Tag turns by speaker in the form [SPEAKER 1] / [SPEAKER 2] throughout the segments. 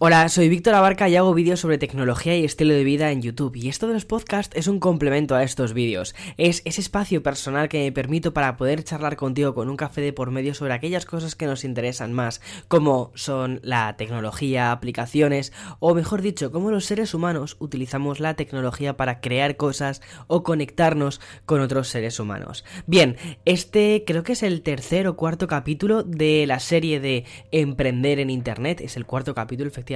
[SPEAKER 1] Hola, soy Víctor Abarca y hago vídeos sobre tecnología y estilo de vida en YouTube y esto de los podcasts es un complemento a estos vídeos. Es ese espacio personal que me permito para poder charlar contigo con un café de por medio sobre aquellas cosas que nos interesan más, como son la tecnología, aplicaciones o mejor dicho, cómo los seres humanos utilizamos la tecnología para crear cosas o conectarnos con otros seres humanos. Bien, este creo que es el tercer o cuarto capítulo de la serie de Emprender en Internet, es el cuarto capítulo efectivamente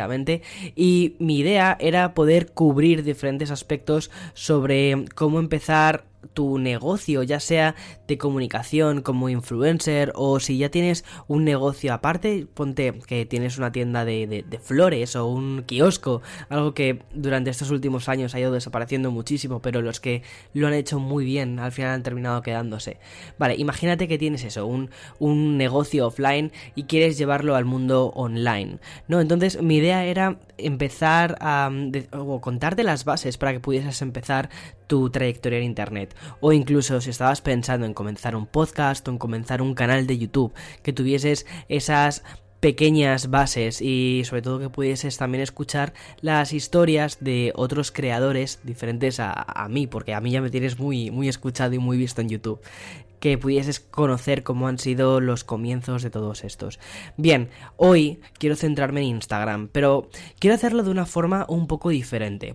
[SPEAKER 1] y mi idea era poder cubrir diferentes aspectos sobre cómo empezar tu negocio, ya sea de comunicación como influencer o si ya tienes un negocio aparte, ponte que tienes una tienda de, flores o un kiosco, algo que durante estos últimos años ha ido desapareciendo muchísimo, pero los que lo han hecho muy bien al final han terminado quedándose. Vale, imagínate que tienes eso, un, un negocio offline y quieres llevarlo al mundo online, ¿no? Entonces mi idea era empezar a o contarte las bases para que pudieses empezar tu trayectoria en internet o incluso si estabas pensando en comenzar un podcast o en comenzar un canal de YouTube que tuvieses esas pequeñas bases y sobre todo que pudieses también escuchar las historias de otros creadores diferentes a, mí, porque a mí ya me tienes muy, muy escuchado y muy visto en YouTube que pudieses conocer cómo han sido los comienzos de todos estos. Bien, hoy quiero centrarme en Instagram, pero quiero hacerlo de una forma un poco diferente.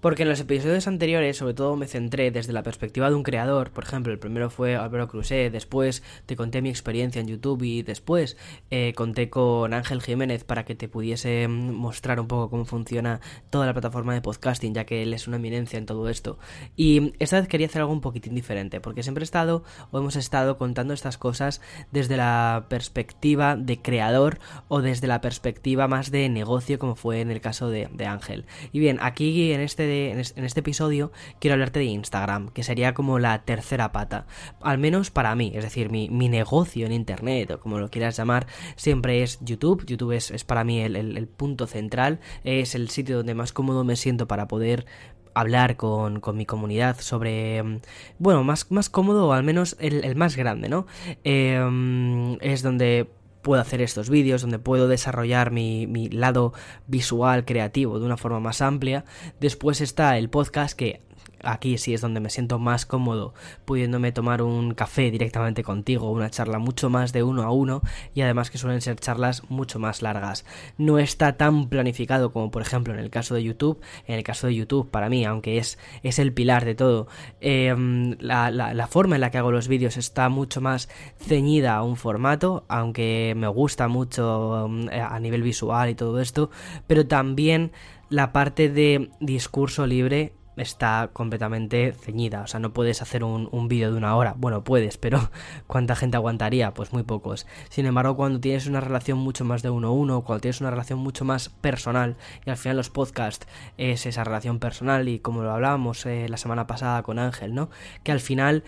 [SPEAKER 1] Porque en los episodios anteriores, sobre todo, me centré desde la perspectiva de un creador. Por ejemplo, el primero fue Álvaro Cruzé, después te conté mi experiencia en YouTube y después eh, conté con Ángel Jiménez para que te pudiese mostrar un poco cómo funciona toda la plataforma de podcasting, ya que él es una eminencia en todo esto. Y esta vez quería hacer algo un poquitín diferente, porque siempre he estado o hemos estado contando estas cosas desde la perspectiva de creador o desde la perspectiva más de negocio, como fue en el caso de, de Ángel. Y bien, aquí en este en, este episodio quiero hablarte de Instagram, que sería como la tercera pata, al menos para mí, es decir, mi, negocio en Internet, o como lo quieras llamar, siempre es YouTube, YouTube es, para mí el, punto central, es el sitio donde más cómodo me siento para poder hablar con, mi comunidad sobre, mm, bueno, más, más cómodo o al menos el, más grande, ¿no? Em, es donde puedo hacer estos vídeos, donde puedo desarrollar mi, mi, lado visual creativo de una forma más amplia. Después está el podcast que aquí sí es donde me siento más cómodo pudiéndome tomar un café directamente contigo, una charla mucho más de uno a uno y además que suelen ser charlas mucho más largas. No está tan planificado como por ejemplo en el caso de YouTube. En el caso de YouTube, para mí, aunque es, es el pilar de todo, em, la, la, forma en la que hago los vídeos está mucho más ceñida a un formato, aunque me gusta mucho em, a nivel visual y todo esto, pero también la parte de discurso libre está completamente ceñida. O sea, no puedes hacer un, un vídeo de una hora. Bueno, puedes, pero ¿cuánta gente aguantaría? Pues muy pocos. Sin embargo, cuando tienes una relación mucho más de uno a uno, cuando tienes una relación mucho más personal, y al final los podcasts es esa relación personal, y como lo hablábamos eh, la semana pasada con Ángel, ¿no? Que al final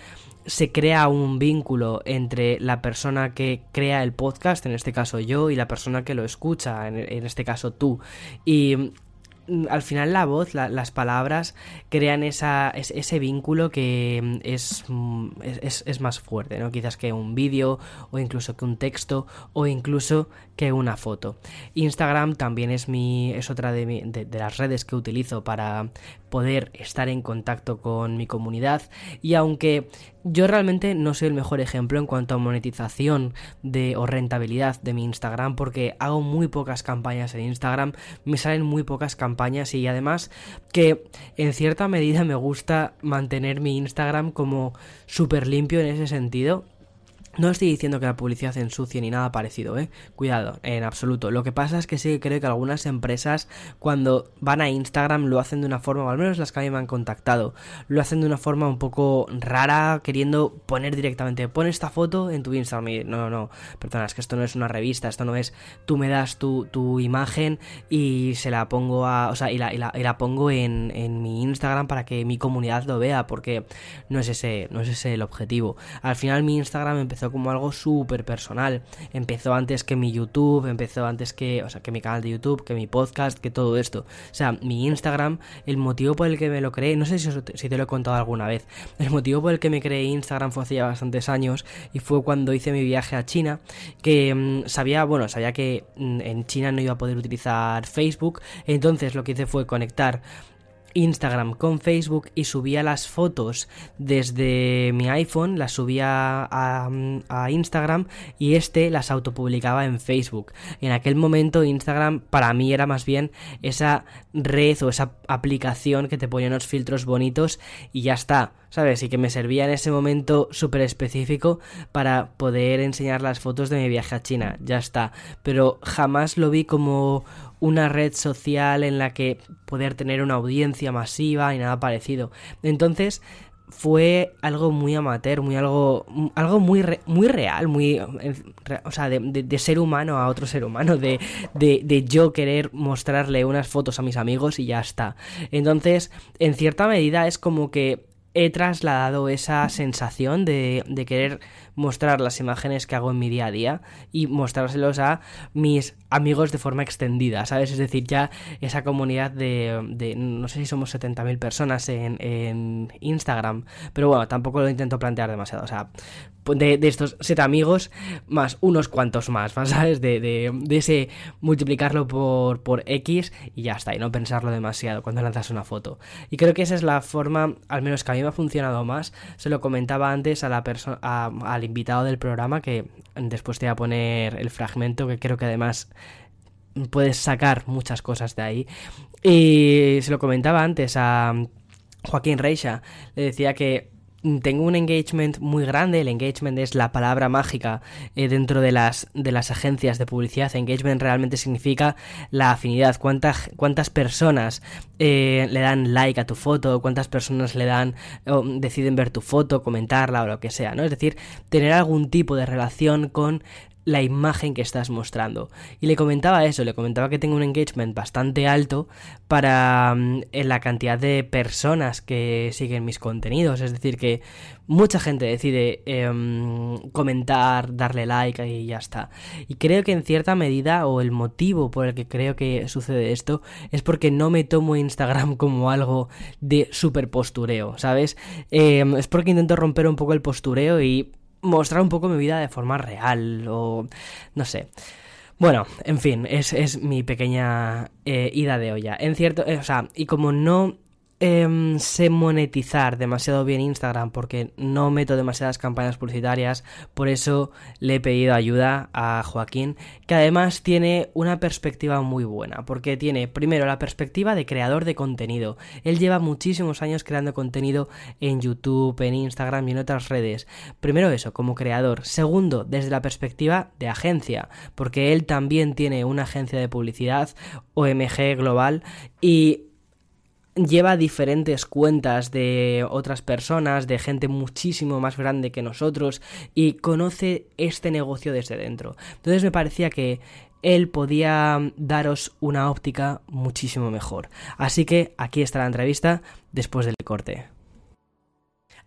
[SPEAKER 1] se crea un vínculo entre la persona que crea el podcast, en este caso yo, y la persona que lo escucha, en, en este caso tú. Y al final la voz, las palabras crean esa, ese vínculo que mm, mm, es, es, más fuerte, ¿no? Quizás que un vídeo o incluso que un texto o incluso que una foto. Instagram también es, mi, es otra de, de las redes que utilizo para poder estar en contacto con mi comunidad. Y aunque yo realmente no soy el mejor ejemplo en cuanto a monetización de o rentabilidad de mi Instagram porque hago muy pocas campañas en Instagram, me salen muy pocas campañas y además que en cierta medida me gusta mantener mi Instagram como súper limpio en ese sentido no estoy diciendo que la publicidad ensucie ni nada parecido, ¿eh? Cuidado, en absoluto. Lo que pasa es que sí que creo que algunas empresas cuando van a Instagram lo hacen de una forma, o al menos las que a mí me han contactado, lo hacen de una forma un poco rara, queriendo poner directamente, pon esta foto en tu Instagram. Y, no, no, perdona, es que esto no es una revista, esto no es, tú me das tu, tu imagen y se la pongo a, o sea, y la, y la, y la pongo en, en mi Instagram para que mi comunidad lo vea, porque no es ese, no es ese el objetivo. Al final mi Instagram empezó como algo súper personal. Empezó antes que mi YouTube, empezó antes que, o sea, que mi canal de YouTube, que mi podcast, que todo esto. O sea, mi Instagram, el motivo por el que me lo creé, no sé si, si te lo he contado alguna vez, el motivo por el que me creé Instagram fue hace ya bastantes años y fue cuando hice mi viaje a China, que mm, sabía, bueno, sabía que mm, en China no iba a poder utilizar Facebook, entonces lo que hice fue conectar Instagram con Facebook y subía las fotos desde mi iPhone, las subía a, Instagram y este las autopublicaba en Facebook. En aquel momento Instagram para mí era más bien esa red o esa aplicación que te ponía unos filtros bonitos y ya está, ¿sabes? Y que me servía en ese momento súper específico para poder enseñar las fotos de mi viaje a China, ya está. Pero jamás lo vi como una red social en la que poder tener una audiencia masiva y nada parecido. Entonces fue algo muy amateur, muy algo, algo muy, muy real, muy, o sea, de, ser humano a otro ser humano, de, de, yo querer mostrarle unas fotos a mis amigos y ya está. Entonces, en cierta medida es como que he trasladado esa sensación de, de querer mostrar las imágenes que hago en mi día a día y mostrárselos a mis amigos de forma extendida, ¿sabes? Es decir, ya esa comunidad de, de no sé si somos 70.000 personas en, en, Instagram, pero bueno, tampoco lo intento plantear demasiado, o sea, de, de estos siete amigos más unos cuantos más, ¿sabes? De, de, de, ese multiplicarlo por, por X y ya está, y no pensarlo demasiado cuando lanzas una foto. Y creo que esa es la forma, al menos que a mí me ha funcionado más, se lo comentaba antes a la persona, al invitado del programa, que después te voy a poner el fragmento, que creo que además puedes sacar muchas cosas de ahí. Y se lo comentaba antes a Joaquín Reixa, le decía que tengo un engagement muy grande. El engagement es la palabra mágica eh, dentro de las, de las agencias de publicidad. Engagement realmente significa la afinidad. ¿Cuántas, cuántas personas eh, le dan like a tu foto? ¿Cuántas personas le dan o deciden ver tu foto, comentarla o lo que sea? ¿no? Es decir, tener algún tipo de relación con la imagen que estás mostrando. Y le comentaba eso, le comentaba que tengo un engagement bastante alto para mm, la cantidad de personas que siguen mis contenidos. Es decir, que mucha gente decide em, comentar, darle like y ya está. Y creo que en cierta medida, o el motivo por el que creo que sucede esto, es porque no me tomo Instagram como algo de super postureo, ¿sabes? Em, es porque intento romper un poco el postureo y mostrar un poco mi vida de forma real o no sé. Bueno, en fin, es, es mi pequeña eh, ida de olla. En cierto, eh, o sea, y como no eh, sé monetizar demasiado bien Instagram porque no meto demasiadas campañas publicitarias, por eso le he pedido ayuda a Joaquín, que además tiene una perspectiva muy buena, porque tiene primero la perspectiva de creador de contenido. Él lleva muchísimos años creando contenido en YouTube, en Instagram y en otras redes. Primero eso, como creador. Segundo, desde la perspectiva de agencia, porque él también tiene una agencia de publicidad, OMG Global, y lleva diferentes cuentas de otras personas, de gente muchísimo más grande que nosotros y conoce este negocio desde dentro. Entonces me parecía que él podía daros una óptica muchísimo mejor. Así que aquí está la entrevista después del corte.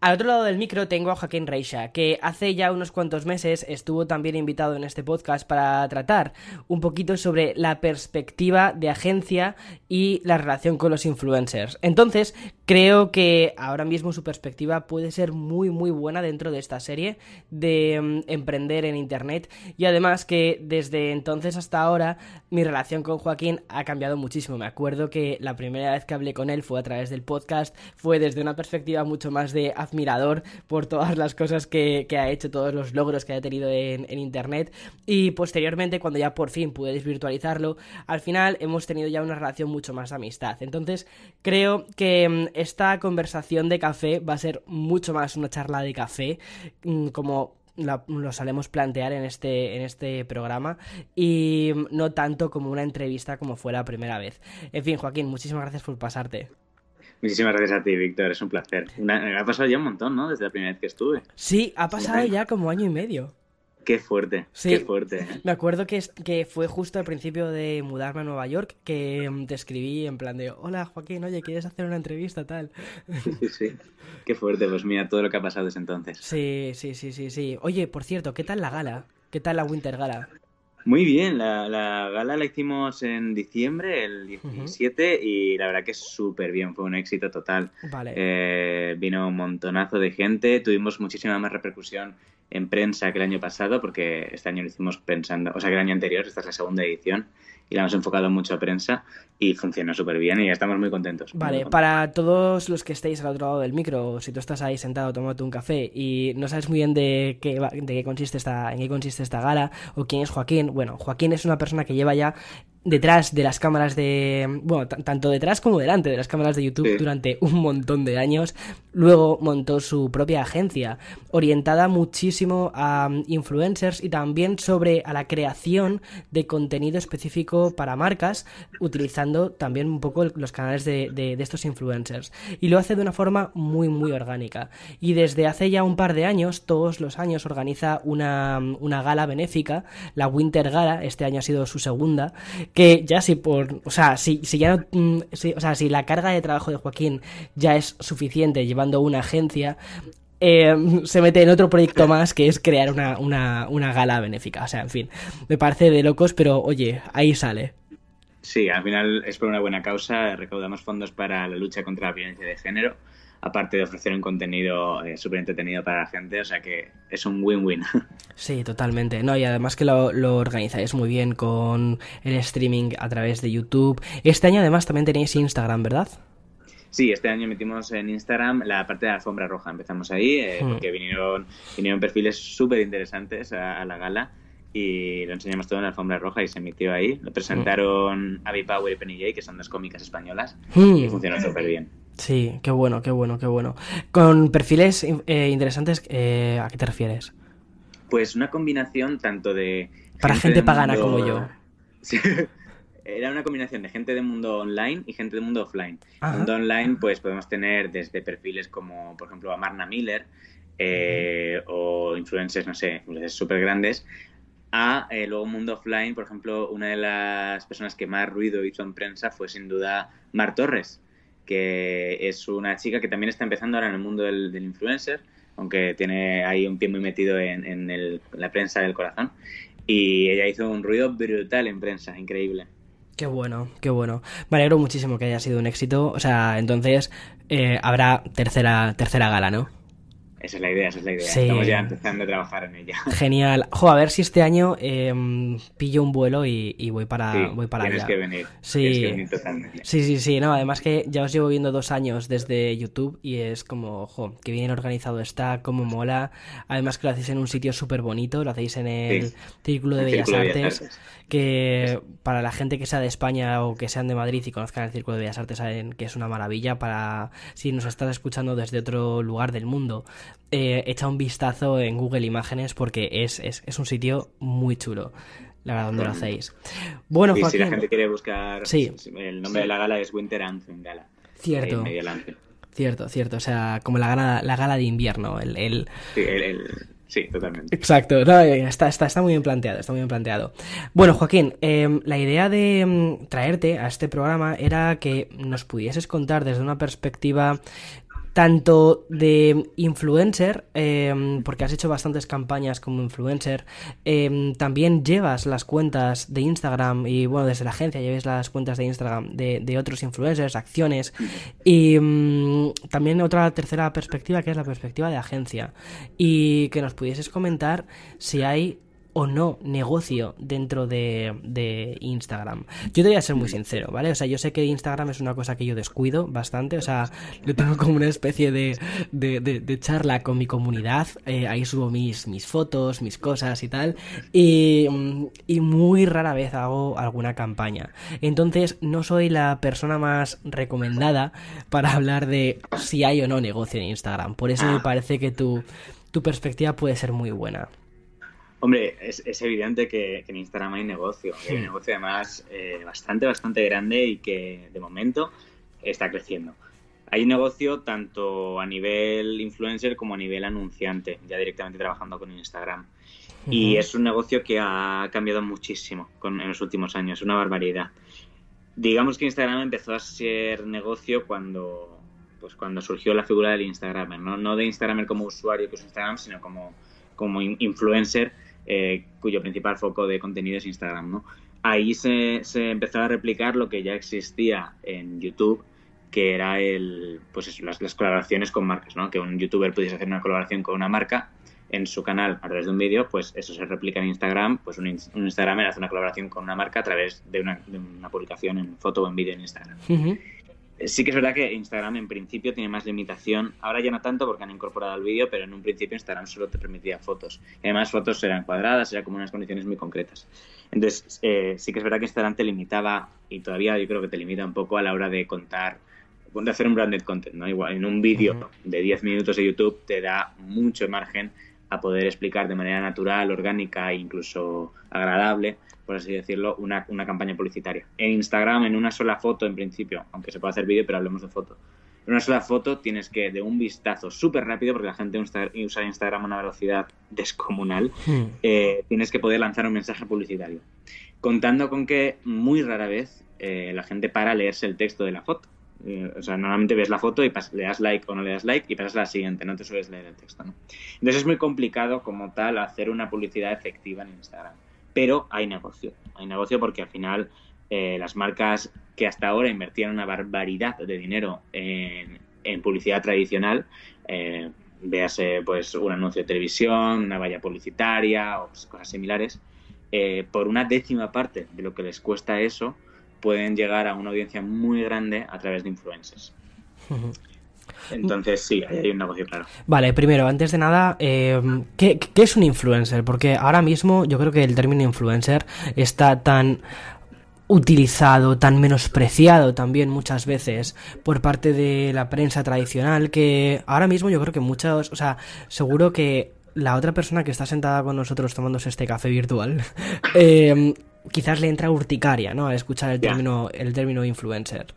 [SPEAKER 1] Al otro lado del micro tengo a Joaquín Reixa, que hace ya unos cuantos meses estuvo también invitado en este podcast para tratar un poquito sobre la perspectiva de agencia y la relación con los influencers. Entonces, creo que ahora mismo su perspectiva puede ser muy muy buena dentro de esta serie de mm, emprender en internet y además que desde entonces hasta ahora mi relación con Joaquín ha cambiado muchísimo. Me acuerdo que la primera vez que hablé con él fue a través del podcast, fue desde una perspectiva mucho más de admirador por todas las cosas que, ha hecho, todos los logros que ha tenido en, Internet. Y posteriormente, cuando ya por fin pude desvirtualizarlo, al final hemos tenido ya una relación mucho más amistad. Entonces, creo que mm, esta conversación de café va a ser mucho más una charla de café, mm, como lo solemos plantear en este, en este programa y mm, no tanto como una entrevista como fue la primera vez. En fin, Joaquín, muchísimas gracias por pasarte.
[SPEAKER 2] Muchísimas gracias a ti, Víctor. Es un placer. ha pasado ya un montón, ¿no? Desde la primera vez que estuve.
[SPEAKER 1] Sí, ha pasado ya como año y medio.
[SPEAKER 2] Qué fuerte,
[SPEAKER 1] Sí.
[SPEAKER 2] qué fuerte. ¿eh?
[SPEAKER 1] Me acuerdo que, es- que fue justo al principio de mudarme a Nueva York que mm, te escribí en plan de, hola Joaquín, oye, ¿quieres hacer una entrevista tal?
[SPEAKER 2] Sí, sí. Qué fuerte, pues mira todo lo que ha pasado desde entonces.
[SPEAKER 1] Sí, sí, sí, sí, sí. Oye, por cierto, ¿qué tal la gala? ¿Qué tal la Winter Gala?
[SPEAKER 2] Muy bien, la, la gala la hicimos en diciembre, el 17, y la verdad que súper bien, fue un éxito total.
[SPEAKER 1] Vale.
[SPEAKER 2] Eh, vino un montonazo de gente, tuvimos muchísima más repercusión en prensa que el año pasado, porque este año lo hicimos pensando, o sea, que el año anterior, esta es la segunda edición, y la hemos enfocado mucho a prensa, y funcionó súper bien, y estamos muy contentos. muy
[SPEAKER 1] Vale,
[SPEAKER 2] contentos.
[SPEAKER 1] para todos los que estéis al otro lado del micro, si tú estás ahí sentado tomándote un café y no sabes muy bien de qué, de qué consiste esta, en qué consiste esta gala o quién es Joaquín, bueno, Joaquín es una persona que lleva ya detrás de las cámaras de, bueno, tanto detrás como delante de las cámaras de YouTube
[SPEAKER 2] Sí.
[SPEAKER 1] durante un montón de años. Luego montó su propia agencia, orientada muchísimo a mm, influencers y también sobre a la creación de contenido específico para marcas, utilizando también un poco los canales de, de- de estos influencers. Y lo hace de una forma muy, muy orgánica. Y desde hace ya un par de años, todos los años, organiza una, una gala benéfica, la Winter Gala, este año ha sido su segunda, que ya si por, o sea, si, si ya no, mm, o sea, si la carga de trabajo de Joaquín ya es suficiente llevando una agencia, eh, se mete en otro proyecto más que es crear una, una, una gala benéfica. O sea, en fin, me parece de locos, pero oye, ahí sale.
[SPEAKER 2] Sí, al final es por una buena causa, recaudamos fondos para la lucha contra la violencia de género, aparte de ofrecer un contenido eh, súper entretenido para la gente, o sea que es un win-win.
[SPEAKER 1] Sí, totalmente. No, y además que lo, lo organizáis muy bien con el streaming a través de YouTube. Este año además también tenéis Instagram, ¿verdad?
[SPEAKER 2] Sí, este año metimos en Instagram la parte de la alfombra roja. Empezamos ahí eh,
[SPEAKER 1] Hmm.
[SPEAKER 2] porque vinieron, vinieron perfiles súper interesantes a, a la gala y lo enseñamos todo en la alfombra roja y se emitió ahí. Lo presentaron Abby Power y Penny Jay, que son dos cómicas españolas,
[SPEAKER 1] Hmm.
[SPEAKER 2] y funcionó súper bien.
[SPEAKER 1] Sí, qué bueno, qué bueno, qué bueno. Con perfiles eh, interesantes, eh, ¿a qué te refieres?
[SPEAKER 2] Pues una combinación tanto de...
[SPEAKER 1] Para gente pagana
[SPEAKER 2] mundo-
[SPEAKER 1] como yo.
[SPEAKER 2] Sí. Era una combinación de gente del mundo online y gente del mundo offline. Mundo online, pues podemos tener desde perfiles como, por ejemplo, a Marna Miller eh, o influencers, no sé, influencers súper grandes, a eh, luego mundo offline, por ejemplo, una de las personas que más ruido hizo en prensa fue sin duda Mar Torres, que es una chica que también está empezando ahora en el mundo del, influencer, aunque tiene ahí un pie muy metido en la prensa del corazón. Y ella hizo un ruido brutal en prensa, increíble.
[SPEAKER 1] Qué bueno, qué bueno. Me alegro muchísimo que haya sido un éxito. O sea, entonces eh, habrá tercera, tercera gala, ¿no?
[SPEAKER 2] Esa es la idea, esa es la idea.
[SPEAKER 1] Sí.
[SPEAKER 2] Estamos ya empezando a trabajar en ella.
[SPEAKER 1] Genial. Jo, a ver si este año eh, pillo un vuelo y, y voy para,
[SPEAKER 2] Sí,
[SPEAKER 1] voy para
[SPEAKER 2] tienes
[SPEAKER 1] allá.
[SPEAKER 2] que venir.
[SPEAKER 1] Sí.
[SPEAKER 2] Tienes que venir totalmente.
[SPEAKER 1] Sí, sí, sí, no, además que ya os llevo viendo dos años desde YouTube y es como, ojo, que bien organizado está, como mola. Además que lo hacéis en un sitio súper bonito, lo hacéis en el
[SPEAKER 2] Sí.
[SPEAKER 1] Círculo de
[SPEAKER 2] El
[SPEAKER 1] Bellas
[SPEAKER 2] Círculo
[SPEAKER 1] Artes. que para la gente que sea de España o que sean de Madrid y conozcan el Círculo de Bellas Artes saben que es una maravilla para si nos estás escuchando desde otro lugar del mundo. Eh, echa un vistazo en Google Imágenes porque es, es, es un sitio muy chulo. La verdad, donde lo hacéis. Bueno,
[SPEAKER 2] Y si la gente quiere buscar,
[SPEAKER 1] Sí.
[SPEAKER 2] el nombre de la gala es Winter Anthem Gala.
[SPEAKER 1] Cierto. Cierto, cierto. O sea, como la gala, la gala de invierno. El, el...
[SPEAKER 2] Sí, el- el- sí, totalmente.
[SPEAKER 1] Exacto. No, está, está, está muy bien planteado. Está muy bien planteado. Bueno, Joaquín, eh, la idea de mm, traerte a este programa era que nos pudieses contar desde una perspectiva tanto de influencer, eh, porque has hecho bastantes campañas como influencer, eh, también llevas las cuentas de Instagram y bueno, desde la agencia lleves las cuentas de Instagram de, de otros influencers, acciones. Y mm, también otra tercera perspectiva que es la perspectiva de agencia. Y que nos pudieses comentar si hay o no negocio dentro de, de Instagram. Yo te voy a ser muy sincero, ¿vale? O sea, yo sé que Instagram es una cosa que yo descuido bastante, o sea, lo tengo como una especie de, de, de- charla con mi comunidad, eh, ahí subo mis, mis fotos, mis cosas y tal, y, mm, y muy rara vez hago alguna campaña. Entonces, no soy la persona más recomendada para hablar de si hay o no negocio en Instagram. Por eso me parece que tu, tu perspectiva puede ser muy buena.
[SPEAKER 2] Hombre, es, es evidente que, que en Instagram hay negocio. Hay un negocio además eh, bastante, bastante grande y que de momento está creciendo. Hay negocio tanto a nivel influencer como a nivel anunciante, ya directamente trabajando con Instagram. Y es un negocio que ha cambiado muchísimo con, en los últimos años, una barbaridad. Digamos que Instagram empezó a ser negocio cuando, pues cuando surgió la figura del Instagramer, ¿no? no de Instagramer como usuario que usa Instagram, sino como, como influencer eh, cuyo principal foco de contenido es Instagram. ¿no? Ahí se, se empezó a replicar lo que ya existía en YouTube, que era el, pues las, colaboraciones con marcas, ¿no? que un youtuber pudiese hacer una colaboración con una marca en su canal a través de un vídeo, pues eso se replica en Instagram, pues un, Instagramer hace una colaboración con una marca a través de una, publicación en foto o en vídeo en Instagram. Sí que es verdad que Instagram en principio tiene más limitación, ahora ya no tanto porque han incorporado el vídeo, pero en un principio Instagram solo te permitía fotos. Y además fotos eran cuadradas, era como unas condiciones muy concretas. Entonces eh, sí que es verdad que Instagram te limitaba y todavía yo creo que te limita un poco a la hora de contar de hacer un branded content, ¿no? Igual en un vídeo uh -huh. de 10 minutos de YouTube te da mucho margen a poder explicar de manera natural, orgánica e incluso agradable, por así decirlo, una, una, campaña publicitaria. En Instagram, en una sola foto, en principio, aunque se puede hacer vídeo, pero hablemos de foto. En una sola foto tienes que, de un vistazo súper rápido, porque la gente usa Instagram a una velocidad descomunal, hmm. eh, tienes que poder lanzar un mensaje publicitario. Contando con que muy rara vez eh, la gente para a leerse el texto de la foto. Eh, o sea, normalmente ves la foto y le das like o no le das like y pasas a la siguiente, no te sueles leer el texto, ¿no? Entonces es muy complicado como tal hacer una publicidad efectiva en Instagram. Pero hay negocio, hay negocio porque al final eh, las marcas que hasta ahora invertían una barbaridad de dinero en, publicidad tradicional, eh, véase pues un anuncio de televisión, una valla publicitaria o pues, cosas similares, eh, por una décima parte de lo que les cuesta eso, pueden llegar a una audiencia muy grande a través de influencers. Entonces sí, ahí hay un negocio claro.
[SPEAKER 1] Vale, primero, antes de nada, eh, ¿qué, ¿qué, es un influencer? Porque ahora mismo yo creo que el término influencer está tan utilizado, tan menospreciado también muchas veces por parte de la prensa tradicional que ahora mismo yo creo que muchos, o sea, seguro que la otra persona que está sentada con nosotros tomándose este café virtual, eh, quizás le entra urticaria, ¿no? A escuchar el término, el término influencer.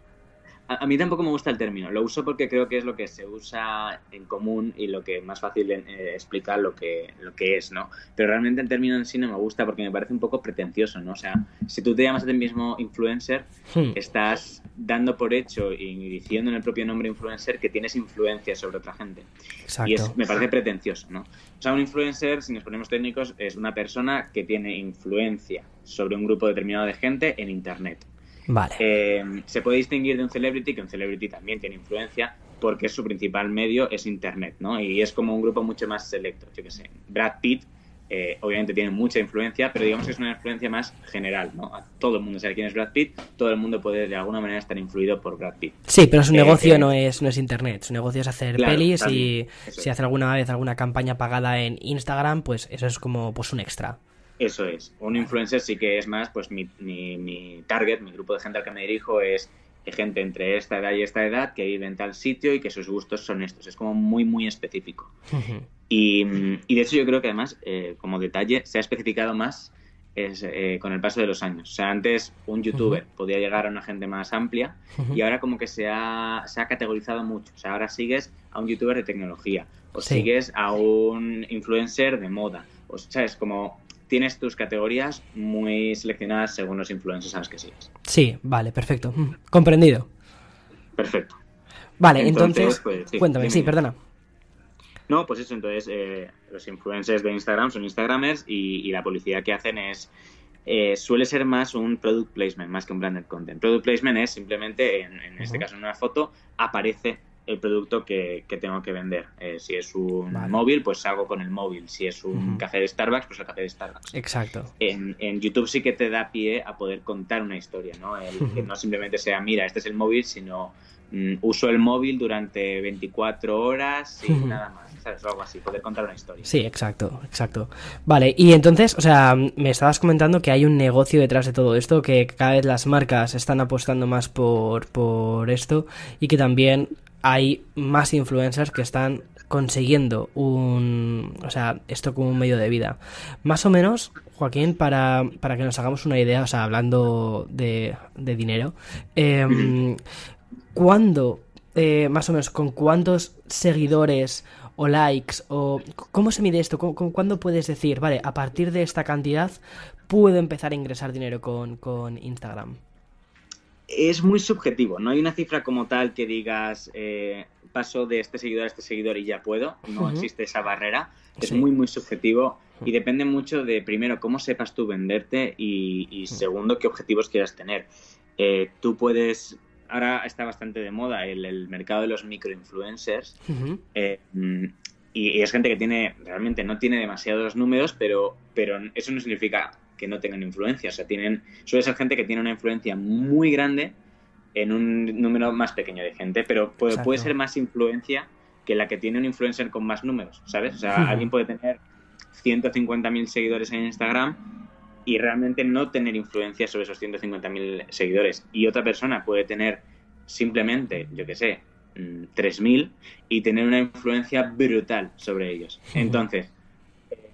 [SPEAKER 2] A, a, mí tampoco me gusta el término, lo uso porque creo que es lo que se usa en común y lo que más fácil eh, explicar lo que, lo que es, ¿no? Pero realmente el término en sí no me gusta porque me parece un poco pretencioso, ¿no? O sea, si tú te llamas a ti mismo influencer, hmm. estás dando por hecho y diciendo en el propio nombre influencer que tienes influencia sobre otra gente.
[SPEAKER 1] Exacto.
[SPEAKER 2] Y es, me parece pretencioso, ¿no? O sea, un influencer, si nos ponemos técnicos, es una persona que tiene influencia sobre un grupo determinado de gente en Internet.
[SPEAKER 1] Vale.
[SPEAKER 2] Eh, se puede distinguir de un celebrity, que un celebrity también tiene influencia, porque su principal medio es Internet, ¿no? Y es como un grupo mucho más selecto. Yo qué sé, Brad Pitt, eh, obviamente tiene mucha influencia, pero digamos que es una influencia más general, ¿no? A todo el mundo sabe quién es Brad Pitt, todo el mundo puede de alguna manera estar influido por Brad Pitt.
[SPEAKER 1] Sí, pero su eh, negocio no, es, no es Internet, su negocio es hacer claro, pelis también, y si hace alguna vez alguna campaña pagada en Instagram, pues eso es como pues un extra.
[SPEAKER 2] Eso es. Un influencer sí que es más, pues mi, mi, mi, target, mi grupo de gente al que me dirijo es gente entre esta edad y esta edad que vive en tal sitio y que sus gustos son estos. Es como muy, muy específico. Uh -huh. y, y, de hecho yo creo que además, eh, como detalle, se ha especificado más es, eh, con el paso de los años. O sea, antes un youtuber uh -huh. podía llegar a una gente más amplia uh -huh. y ahora como que se ha, se ha categorizado mucho. O sea, ahora sigues a un youtuber de tecnología o sí. sigues a un influencer de moda. O sea, es como tienes tus categorías muy seleccionadas según los influencers a los que sigues.
[SPEAKER 1] Sí, vale, perfecto. Mm, comprendido.
[SPEAKER 2] Perfecto.
[SPEAKER 1] Vale, entonces, entonces pues, sí, cuéntame, sí, perdona.
[SPEAKER 2] No, pues eso, entonces eh, los influencers de Instagram son Instagramers y, y la publicidad que hacen es eh, suele ser más un product placement más que un branded content. Product placement es simplemente, en, en uh -huh. este caso en una foto, aparece el producto que, que tengo que vender. Eh, si es un vale. móvil, pues salgo con el móvil. Si es un uh -huh. café de Starbucks, pues el café de Starbucks.
[SPEAKER 1] Exacto.
[SPEAKER 2] En, en, YouTube sí que te da pie a poder contar una historia, ¿no? El, uh -huh. Que no simplemente sea, mira, este es el móvil, sino mm, uso el móvil durante 24 horas y uh -huh. nada más. ¿sabes? O algo así, poder contar una historia.
[SPEAKER 1] Sí, exacto, exacto. Vale, y entonces, o sea, me estabas comentando que hay un negocio detrás de todo esto, que cada vez las marcas están apostando más por, por esto y que también hay más influencers que están consiguiendo un o sea esto como un medio de vida más o menos Joaquín para, para que nos hagamos una idea o sea hablando de, de dinero eh, ¿cuándo eh, más o menos con cuántos seguidores o likes o cómo se mide esto? ¿Cuándo puedes decir, vale, a partir de esta cantidad puedo empezar a ingresar dinero con, con Instagram?
[SPEAKER 2] Es muy subjetivo, no hay una cifra como tal que digas eh, paso de este seguidor a este seguidor y ya puedo, no existe esa barrera, es muy muy subjetivo y depende mucho de primero cómo sepas tú venderte y, segundo qué objetivos quieras tener. Eh, tú puedes ahora está bastante de moda el, mercado de los microinfluencers. Eh, y, es gente que tiene, realmente no tiene demasiados números, pero, pero eso no significa que no tengan influencia. O sea, tienen, suele ser gente que tiene una influencia muy grande en un número más pequeño de gente, pero puede, puede ser más influencia que la que tiene un influencer con más números, ¿sabes? O sea, alguien puede tener 150.000 seguidores en Instagram y realmente no tener influencia sobre esos 150.000 seguidores. Y otra persona puede tener simplemente, yo qué sé, 3.000 mm, y tener una influencia brutal sobre ellos. Entonces,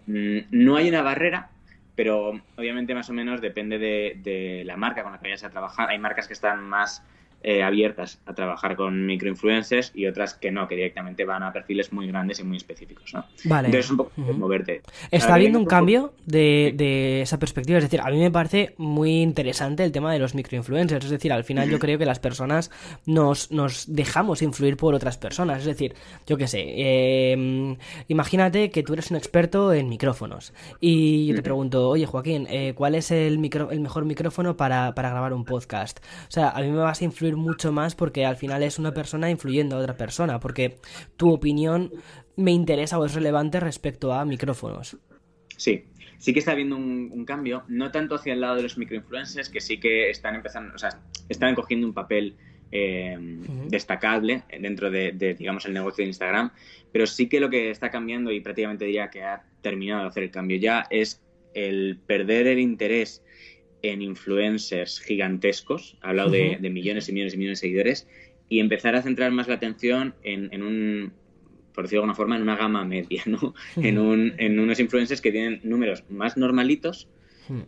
[SPEAKER 2] mm, no hay una barrera, pero obviamente más o menos depende de, de, la marca con la que vayas a trabajar. Hay marcas que están más eh, abiertas a trabajar con microinfluencers y otras que no, que directamente van a perfiles muy grandes y muy específicos, ¿no?
[SPEAKER 1] Vale.
[SPEAKER 2] Entonces un poco moverte.
[SPEAKER 1] Está habiendo un cambio de, de, esa perspectiva, es decir, a mí me parece muy interesante el tema de los microinfluencers, es decir, al final yo creo que las personas nos, nos dejamos influir por otras personas, es decir, yo qué sé, em, imagínate que tú eres un experto en micrófonos y yo te pregunto, oye Joaquín, eh, ¿cuál es el, micro, el mejor micrófono para, para grabar un podcast? O sea, a mí me vas a influir mucho más porque al final es una persona influyendo a otra persona, porque tu opinión me interesa o es relevante respecto a micrófonos.
[SPEAKER 2] Sí, sí que está habiendo un, cambio, no tanto hacia el lado de los microinfluencers, que sí que están empezando, o sea, están cogiendo un papel eh, destacable dentro de, de, digamos, el negocio de Instagram, pero sí que lo que está cambiando y prácticamente diría que ha terminado de hacer el cambio ya es el perder el interés en influencers gigantescos, ha hablado de, millones y millones y millones de seguidores, y empezar a centrar más la atención en, un, por decirlo de alguna forma, en una gama media, ¿no? en, un, en unos influencers que tienen números más normalitos,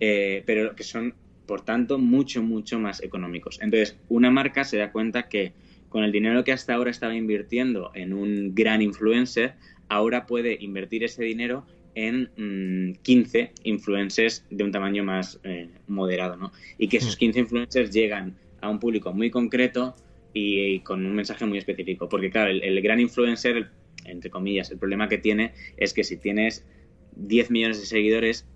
[SPEAKER 2] eh, pero que son, por tanto, mucho, mucho más económicos. Entonces, una marca se da cuenta que con el dinero que hasta ahora estaba invirtiendo en un gran influencer, ahora puede invertir ese dinero en 15 mm, influencers de un tamaño más eh, moderado, ¿no? Y que esos 15 mm. influencers llegan a un público muy concreto y, con un mensaje muy específico. Porque, claro, el, gran influencer, entre comillas, el problema que tiene es que si tienes 10 millones de seguidores,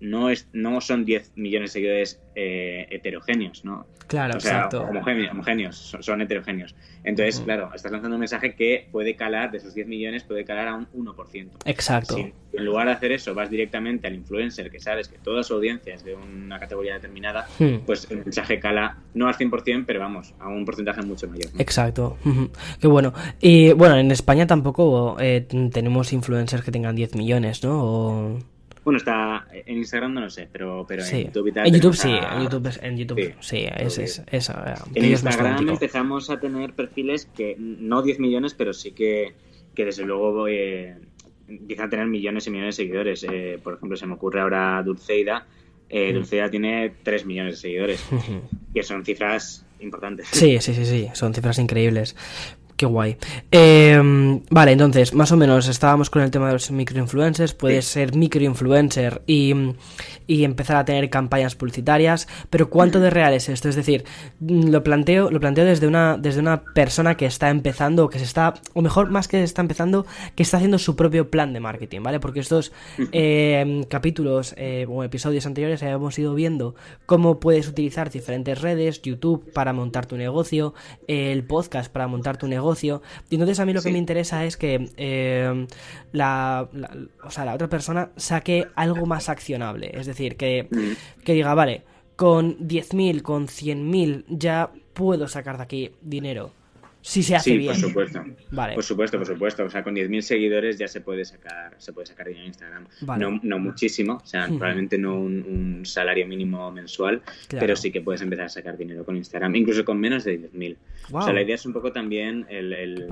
[SPEAKER 2] no, es, no son 10 millones de seguidores eh, heterogéneos, ¿no?
[SPEAKER 1] Claro,
[SPEAKER 2] o sea,
[SPEAKER 1] exacto.
[SPEAKER 2] Homogéneos, son, heterogéneos. Entonces, claro, estás lanzando un mensaje que puede calar, de esos 10 millones, puede calar a un 1%.
[SPEAKER 1] Exacto.
[SPEAKER 2] Si en lugar de hacer eso vas directamente al influencer, que sabes que toda su audiencia es de una categoría determinada, hmm. pues el mensaje cala no al 100%, pero vamos, a un porcentaje mucho mayor.
[SPEAKER 1] Exacto. Qué bueno. Y bueno, en España tampoco eh, tenemos influencers que tengan 10 millones, ¿no? O...
[SPEAKER 2] Bueno, está en Instagram no lo sé, pero, pero en YouTube y tal.
[SPEAKER 1] En YouTube sí, en YouTube, en YouTube, sí, es, es,
[SPEAKER 2] En Instagram empezamos a tener perfiles que no 10 millones, pero sí que, que desde luego eh, empieza a tener millones y millones de seguidores. Eh, por ejemplo, se me ocurre ahora Dulceida. Eh, mm. Dulceida tiene 3 millones de seguidores, que son cifras importantes.
[SPEAKER 1] Sí, sí, sí, sí, son cifras increíbles. Qué guay. Em, vale, entonces, más o menos estábamos con el tema de los microinfluencers. Puedes ser microinfluencer y, y empezar a tener campañas publicitarias. Pero ¿cuánto de real es esto? Es decir, mm, lo planteo, lo planteo desde una, desde una persona que está empezando, o que se está, o mejor, más que está empezando, que está haciendo su propio plan de marketing, ¿vale? Porque estos em, capítulos eh, o episodios anteriores habíamos ido viendo cómo puedes utilizar diferentes redes, YouTube para montar tu negocio, el podcast para montar tu negocio y entonces a mí lo que me interesa es que eh, la, o sea, la otra persona saque algo más accionable. Es decir, que, mm. que diga, vale, con 10.000, con 100.000 ya puedo sacar de aquí dinero. Si se hace bien.
[SPEAKER 2] por supuesto. Vale. Por supuesto, por supuesto. O sea, con 10.000 seguidores ya se puede sacar se puede sacar dinero en Instagram. No, no muchísimo, o sea, probablemente no un, salario mínimo mensual, pero sí que puedes empezar a sacar dinero con Instagram, incluso con menos de 10.000. O sea, la idea es un poco también el, el,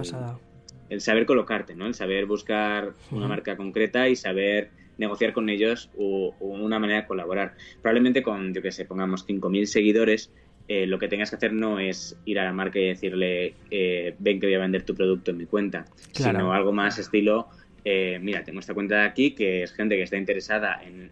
[SPEAKER 2] el saber colocarte, ¿no? El saber buscar una marca concreta y saber negociar con ellos o, una manera de colaborar. Probablemente con, yo que sé, pongamos 5.000 seguidores, eh, lo que tengas que hacer no es ir a la marca y decirle, eh, ven que voy a vender tu producto en mi cuenta, sino algo más estilo, eh, mira, tengo esta cuenta de aquí que es gente que está interesada en,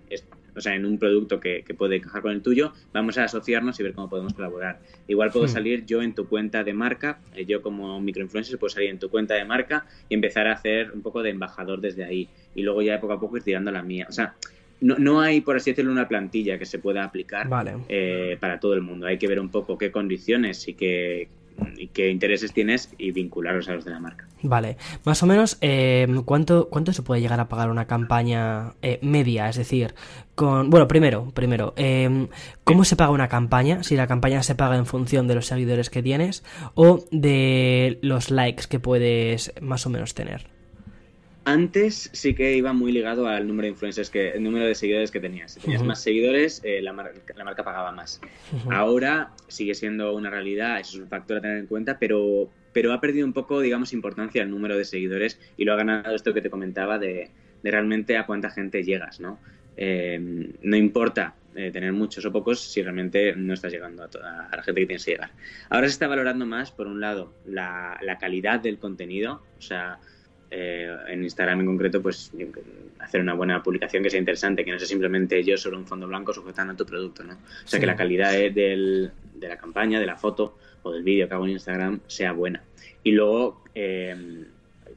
[SPEAKER 2] o sea, en un producto que, puede encajar con el tuyo, vamos a asociarnos y ver cómo podemos colaborar. Igual puedo hmm. salir yo en tu cuenta de marca, yo como microinfluencer puedo salir en tu cuenta de marca y empezar a hacer un poco de embajador desde ahí. Y luego ya poco a poco ir tirando la mía. O sea, no, no, hay, por así decirlo, una plantilla que se pueda aplicar eh, para todo el mundo. Hay que ver un poco qué condiciones y qué, y qué intereses tienes y vincularlos a los de la marca.
[SPEAKER 1] Vale, más o menos, eh, ¿cuánto, ¿cuánto se puede llegar a pagar una campaña eh, media? Es decir, con... Bueno, primero, primero, ¿cómo se paga una campaña? Si la campaña se paga en función de los seguidores que tienes o de los likes que puedes más o menos tener.
[SPEAKER 2] Antes sí que iba muy ligado al número de influencers que, el número de seguidores que tenías. Si tenías más seguidores, eh, la, marca pagaba más. Ahora sigue siendo una realidad, eso es un factor a tener en cuenta, pero, pero ha perdido un poco, digamos, importancia el número de seguidores y lo ha ganado esto que te comentaba de, realmente a cuánta gente llegas, ¿no? Eh, no importa eh, tener muchos o pocos si realmente no estás llegando a, toda, la gente que tienes que llegar. Ahora se está valorando más, por un lado, la, la calidad del contenido, o sea, eh, en Instagram en concreto, pues hacer una buena publicación que sea interesante, que no sea simplemente yo solo un fondo blanco sujetando tu producto, ¿no? O sea, que la calidad de la campaña, de la foto o del vídeo que hago en Instagram sea buena. Y luego eh,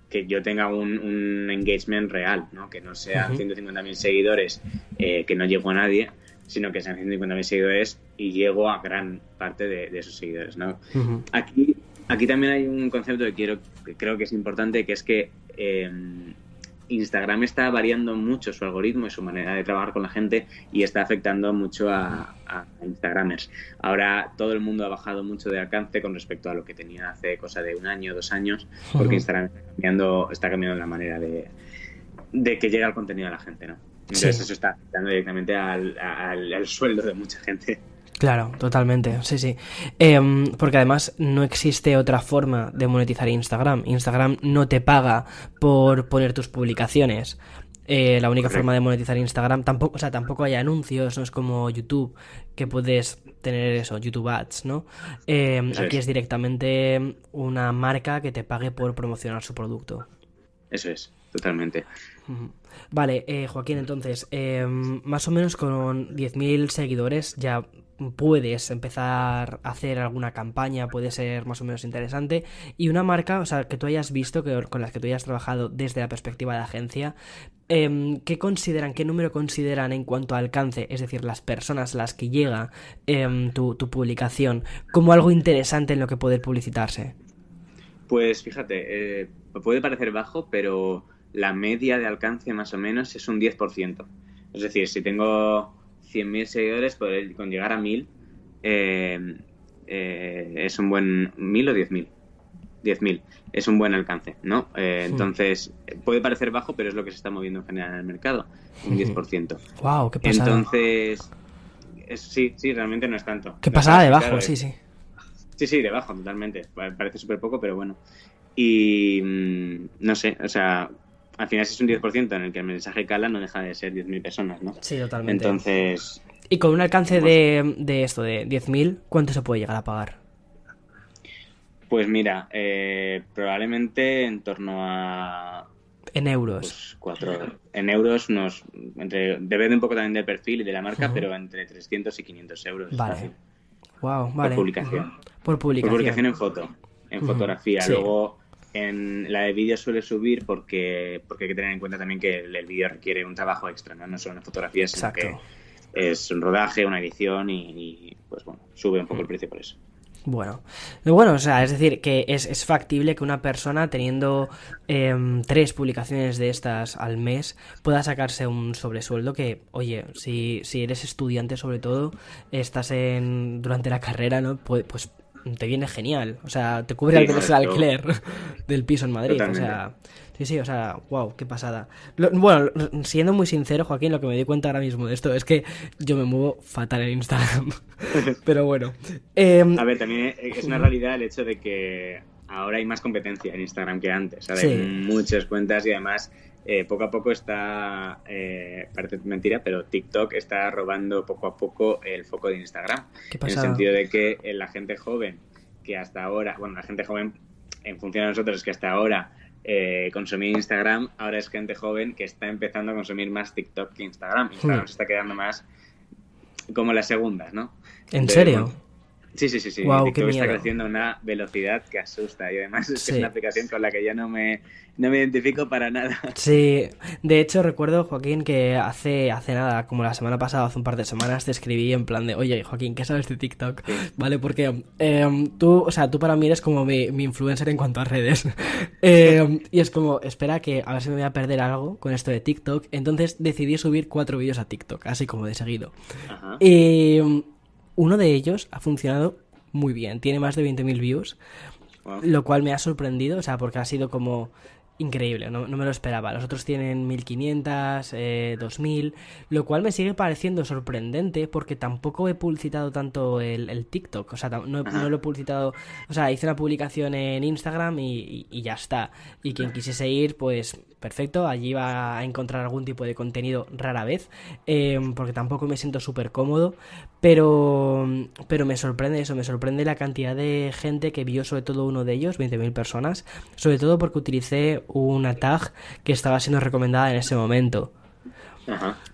[SPEAKER 2] que yo tenga un, engagement real, ¿no? Que no sean 150.000 seguidores eh, que no llego a nadie, sino que sean 150.000 seguidores y llego a gran parte de, esos seguidores, ¿no? Aquí Aquí también hay un concepto que quiero, que creo que es importante, que es que eh, Instagram está variando mucho su algoritmo y su manera de trabajar con la gente y está afectando mucho a, Instagramers. Ahora todo el mundo ha bajado mucho de alcance con respecto a lo que tenía hace cosa de un año, dos años, porque Instagram está cambiando, está cambiando la manera de, que llega el contenido a la gente, ¿no? Entonces eso está afectando directamente al sueldo de mucha gente.
[SPEAKER 1] Claro, totalmente, sí, sí. Em, porque además no existe otra forma de monetizar Instagram. Instagram no te paga por poner tus publicaciones. Eh, la única forma de monetizar Instagram tampoco, o sea, tampoco hay anuncios, no es como YouTube, que puedes tener eso, YouTube Ads, ¿no? Em, aquí es directamente una marca que te pague por promocionar su producto.
[SPEAKER 2] Eso es, totalmente.
[SPEAKER 1] Vale, eh, Joaquín, entonces, em, más o menos con 10.000 seguidores ya puedes empezar a hacer alguna campaña, puede ser más o menos interesante. Y una marca, o sea, que tú hayas visto, que, con las que tú hayas trabajado desde la perspectiva de agencia, eh, ¿qué consideran, qué número consideran en cuanto a alcance, es decir, las personas a las que llega em, tu, publicación, como algo interesante en lo que poder publicitarse?
[SPEAKER 2] Pues fíjate, eh, puede parecer bajo, pero la media de alcance más o menos es un 10%. Es decir, si tengo 100.000 seguidores, con llegar a 1.000 eh, eh, es un buen... ¿1.000 o 10.000? 10.000 es un buen alcance, ¿no? Eh, entonces, puede parecer bajo, pero es lo que se está moviendo en general en el mercado, un 10%.
[SPEAKER 1] ¡Wow! ¡Qué pasada!
[SPEAKER 2] Entonces, sí, sí, realmente no es tanto.
[SPEAKER 1] ¡Qué pasada de bajo! sí, sí.
[SPEAKER 2] Sí, sí, de bajo, totalmente. Parece súper poco, pero bueno. Y mm, no sé, o sea, al final si es un 10% en el que el mensaje cala, no deja de ser 10.000 personas, ¿no?
[SPEAKER 1] Sí, totalmente.
[SPEAKER 2] Entonces...
[SPEAKER 1] Y con un alcance de, de esto, de 10.000, ¿cuánto se puede llegar a pagar?
[SPEAKER 2] Pues mira, eh, probablemente en torno a...
[SPEAKER 1] En euros.
[SPEAKER 2] Pues cuatro, en euros nos... Entre, depende un poco también del perfil y de la marca, pero entre 300 y 500 euros.
[SPEAKER 1] Vale. Wow, vale.
[SPEAKER 2] Por publicación.
[SPEAKER 1] Por publicación.
[SPEAKER 2] Por publicación en foto, en fotografía. Luego en la de vídeo suele subir porque, porque hay que tener en cuenta también que el, vídeo requiere un trabajo extra, ¿no? No solo una fotografía, sino que es un rodaje, una edición y, pues bueno, sube un poco el precio por eso.
[SPEAKER 1] Bueno, bueno, o sea, es decir, que es, factible que una persona teniendo em, tres publicaciones de estas al mes pueda sacarse un sobresueldo que, oye, si, si eres estudiante sobre todo, estás en durante la carrera, ¿no? Pues, pues te viene genial. O sea, te cubre el alquiler del piso en Madrid. O sea, sí, sí, o sea, wow, qué pasada. bueno, siendo muy sincero, Joaquín, lo que me di cuenta ahora mismo de esto es que yo me muevo fatal en Instagram. Pero bueno.
[SPEAKER 2] Em, a ver, también es una realidad el hecho de que ahora hay más competencia en Instagram que antes. Hay muchas cuentas y además eh, poco a poco está, eh, parece mentira, pero TikTok está robando poco a poco el foco de Instagram. en el sentido de que eh, la gente joven, que hasta ahora, bueno, la gente joven en función de nosotros, que hasta ahora eh, consumía Instagram, ahora es gente joven que está empezando a consumir más TikTok que Instagram. Instagram hmm. se está quedando más como las segundas, ¿no?
[SPEAKER 1] ¿En serio?
[SPEAKER 2] Sí, sí, sí, sí. TikTok está creciendo a una velocidad que asusta y además es, una aplicación con la que ya no me, no me identifico para nada.
[SPEAKER 1] Sí, de hecho recuerdo, Joaquín, que hace, hace nada, como la semana pasada, hace un par de semanas, te escribí en plan de, oye, Joaquín, ¿qué sabes de TikTok? ¿Vale? Porque em, tú, o sea, tú para mí eres como mi, influencer en cuanto a redes. Em, y es como, espera que a ver si me voy a perder algo con esto de TikTok. Entonces decidí subir cuatro vídeos a TikTok, así como de seguido. Y em, uno de ellos ha funcionado muy bien, tiene más de 20.000 views, lo cual me ha sorprendido, o sea, porque ha sido como increíble, no, me lo esperaba. Los otros tienen 1500, eh, 2000, lo cual me sigue pareciendo sorprendente porque tampoco he publicitado tanto el, TikTok, o sea, no, lo he publicitado, o sea, hice una publicación en Instagram y, y, ya está. Y quien quisiese ir, pues perfecto, allí va a encontrar algún tipo de contenido rara vez, em, porque tampoco me siento súper cómodo, pero, pero me sorprende eso, me sorprende la cantidad de gente que vio sobre todo uno de ellos, 20.000 personas, sobre todo porque utilicé una tag que estaba siendo recomendada en ese momento.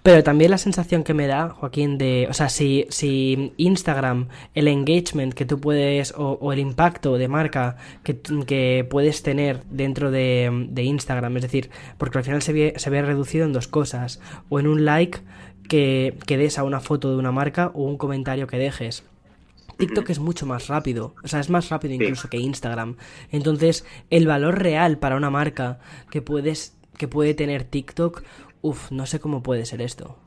[SPEAKER 1] Pero también la sensación que me da, Joaquín, de, o sea, si, si Instagram, el engagement que tú puedes, o, el impacto de marca que, que puedes tener dentro de, de, Instagram, es decir, porque al final se ve, se ve reducido en dos cosas, o en un like que, que des a una foto de una marca o un comentario que dejes. TikTok es mucho más rápido, o sea, es más rápido incluso que Instagram. Entonces, el valor real para una marca que puedes que puede tener TikTok Uf, no sé cómo puede ser esto.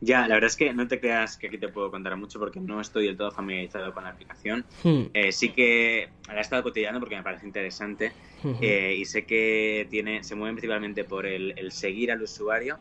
[SPEAKER 2] Ya, la verdad es que no te creas que aquí te puedo contar mucho porque no estoy del todo familiarizado con la aplicación. Hmm. Eh, sí que la he estado cotillando porque me parece interesante eh, y sé que tiene, se mueven principalmente por el, seguir al usuario,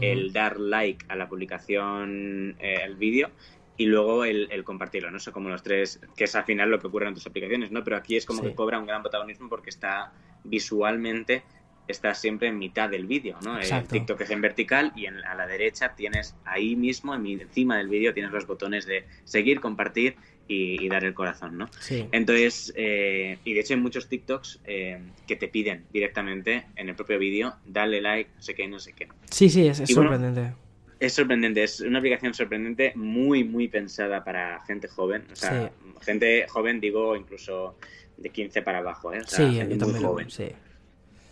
[SPEAKER 2] el dar like a la publicación, eh, el vídeo y luego el, compartirlo, no sé, como los tres, que es al final lo que ocurre en tus aplicaciones, ¿no? Pero aquí es como que cobra un gran protagonismo porque está visualmente está siempre en mitad del vídeo, ¿no? El TikTok es en vertical y en, a la derecha tienes ahí mismo, encima del vídeo, tienes los botones de seguir, compartir y, dar el corazón, ¿no? Sí. Entonces, eh, y de hecho hay muchos TikToks eh, que te piden directamente en el propio vídeo, dale like, no sé qué, no sé qué.
[SPEAKER 1] Sí, sí, es, sorprendente.
[SPEAKER 2] es sorprendente, es una aplicación sorprendente, muy, muy pensada para gente joven. O sea, gente joven, digo, incluso de 15 para abajo, ¿eh? O sea, gente muy joven. Sí.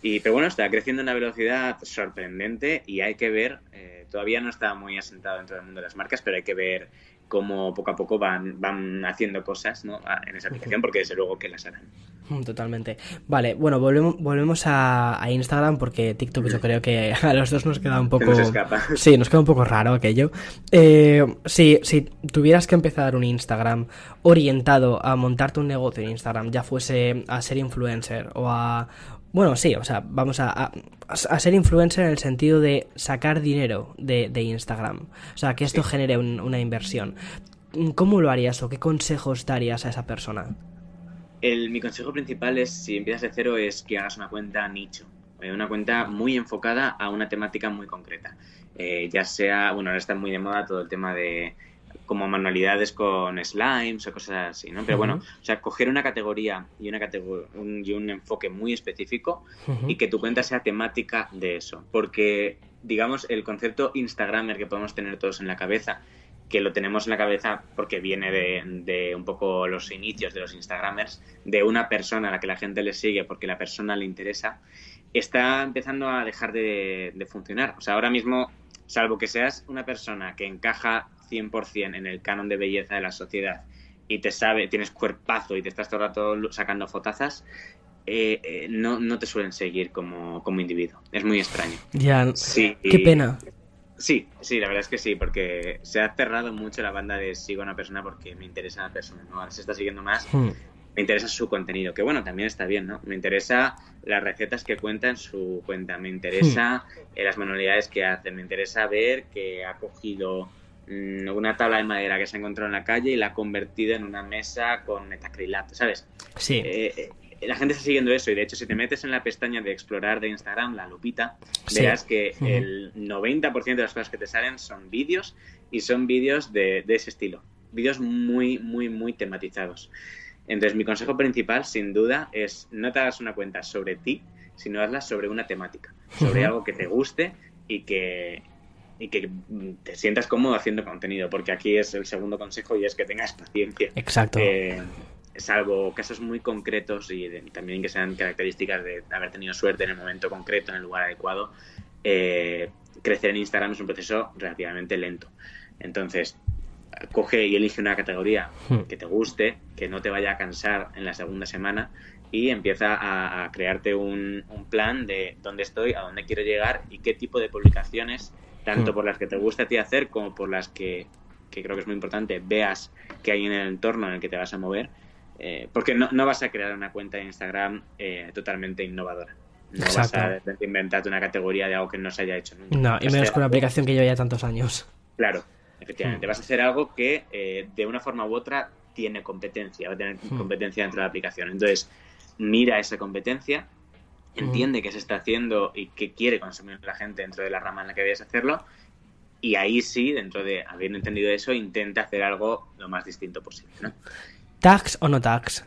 [SPEAKER 2] Y, pero bueno, está creciendo a una velocidad sorprendente y hay que ver, eh, todavía no está muy asentado dentro del mundo de las marcas, pero hay que ver cómo poco a poco van, van haciendo cosas ¿no? en esa aplicación, porque desde luego que las harán.
[SPEAKER 1] Mm, totalmente. Vale, bueno, volvemos, volvemos a, Instagram porque TikTok yo creo que a los dos nos queda un poco...
[SPEAKER 2] Nos escapa.
[SPEAKER 1] Sí, nos queda un poco raro aquello. Eh, si, si tuvieras que empezar un Instagram orientado a montarte un negocio en Instagram, ya fuese a ser influencer o a, bueno, sí, o sea, vamos a, a, ser influencer en el sentido de sacar dinero de, de Instagram. O sea, que esto genere una inversión. ¿Cómo lo harías o qué consejos darías a esa persona?
[SPEAKER 2] El, mi consejo principal es, si empiezas de cero, es que hagas una cuenta nicho. Eh, una cuenta muy enfocada a una temática muy concreta. Eh, ya sea, bueno, ahora está muy de moda todo el tema de como manualidades con slimes o cosas así, ¿no? Pero bueno, o sea, coger una categoría y, una un, y un enfoque muy específico y que tu cuenta sea temática de eso. Porque, digamos, el concepto Instagramer que podemos tener todos en la cabeza, que lo tenemos en la cabeza porque viene de, un poco los inicios de los Instagramers, de una persona a la que la gente le sigue porque la persona le interesa, está empezando a dejar de, de funcionar. O sea, ahora mismo, salvo que seas una persona que encaja 100% en el canon de belleza de la sociedad y te sabe, tienes cuerpazo y te estás todo el rato sacando fotazas, eh, eh, no, no te suelen seguir como, como individuo. Es muy extraño.
[SPEAKER 1] Ya, sí, qué pena.
[SPEAKER 2] Sí, sí, la verdad es que sí, porque se ha cerrado mucho la banda de sigo a una persona porque me interesa la persona, ¿no? Ahora se está siguiendo más, hmm. me interesa su contenido, que bueno, también está bien, ¿no? Me interesa las recetas que cuenta en su cuenta, me interesa hmm. las manualidades que hace, me interesa ver que ha cogido una tabla de madera que se ha encontrado en la calle y la ha convertido en una mesa con metacrilato, ¿sabes?
[SPEAKER 1] Sí.
[SPEAKER 2] Eh, la gente está siguiendo eso y de hecho si te metes en la pestaña de explorar de Instagram, la lupita, verás que el 90% de las cosas que te salen son vídeos y son vídeos de, de ese estilo. Vídeos muy, muy, muy tematizados. Entonces mi consejo principal, sin duda, es no te hagas una cuenta sobre ti, sino hazla sobre una temática, sobre algo que te guste y que, y que te sientas cómodo haciendo contenido, porque aquí es el segundo consejo y es que tengas paciencia.
[SPEAKER 1] Exacto.
[SPEAKER 2] Eh, salvo casos muy concretos y también que sean características de haber tenido suerte en el momento concreto, en el lugar adecuado, eh, crecer en Instagram es un proceso relativamente lento. Entonces, coge y elige una categoría hmm. que te guste, que no te vaya a cansar en la segunda semana y empieza a, crearte un, plan de dónde estoy, a dónde quiero llegar y qué tipo de publicaciones, tanto hmm. por las que te gusta a ti hacer como por las que, que creo que es muy importante, veas que hay en el entorno en el que te vas a mover, eh, porque no, no, vas a crear una cuenta de Instagram eh, totalmente innovadora. No vas a inventarte una categoría de algo que no se haya hecho nunca.
[SPEAKER 1] No, y menos con una aplicación que lleva ya tantos años.
[SPEAKER 2] Claro, efectivamente. Hmm. Vas a hacer algo que eh, de una forma u otra tiene competencia, va a tener hmm. competencia dentro de la aplicación. Entonces, mira esa competencia, entiende qué se está haciendo y qué quiere consumir la gente dentro de la rama en la que vayas a hacerlo. Y ahí sí, dentro de habiendo entendido eso, intenta hacer algo lo más distinto posible. ¿no?
[SPEAKER 1] ¿Tags o no tags?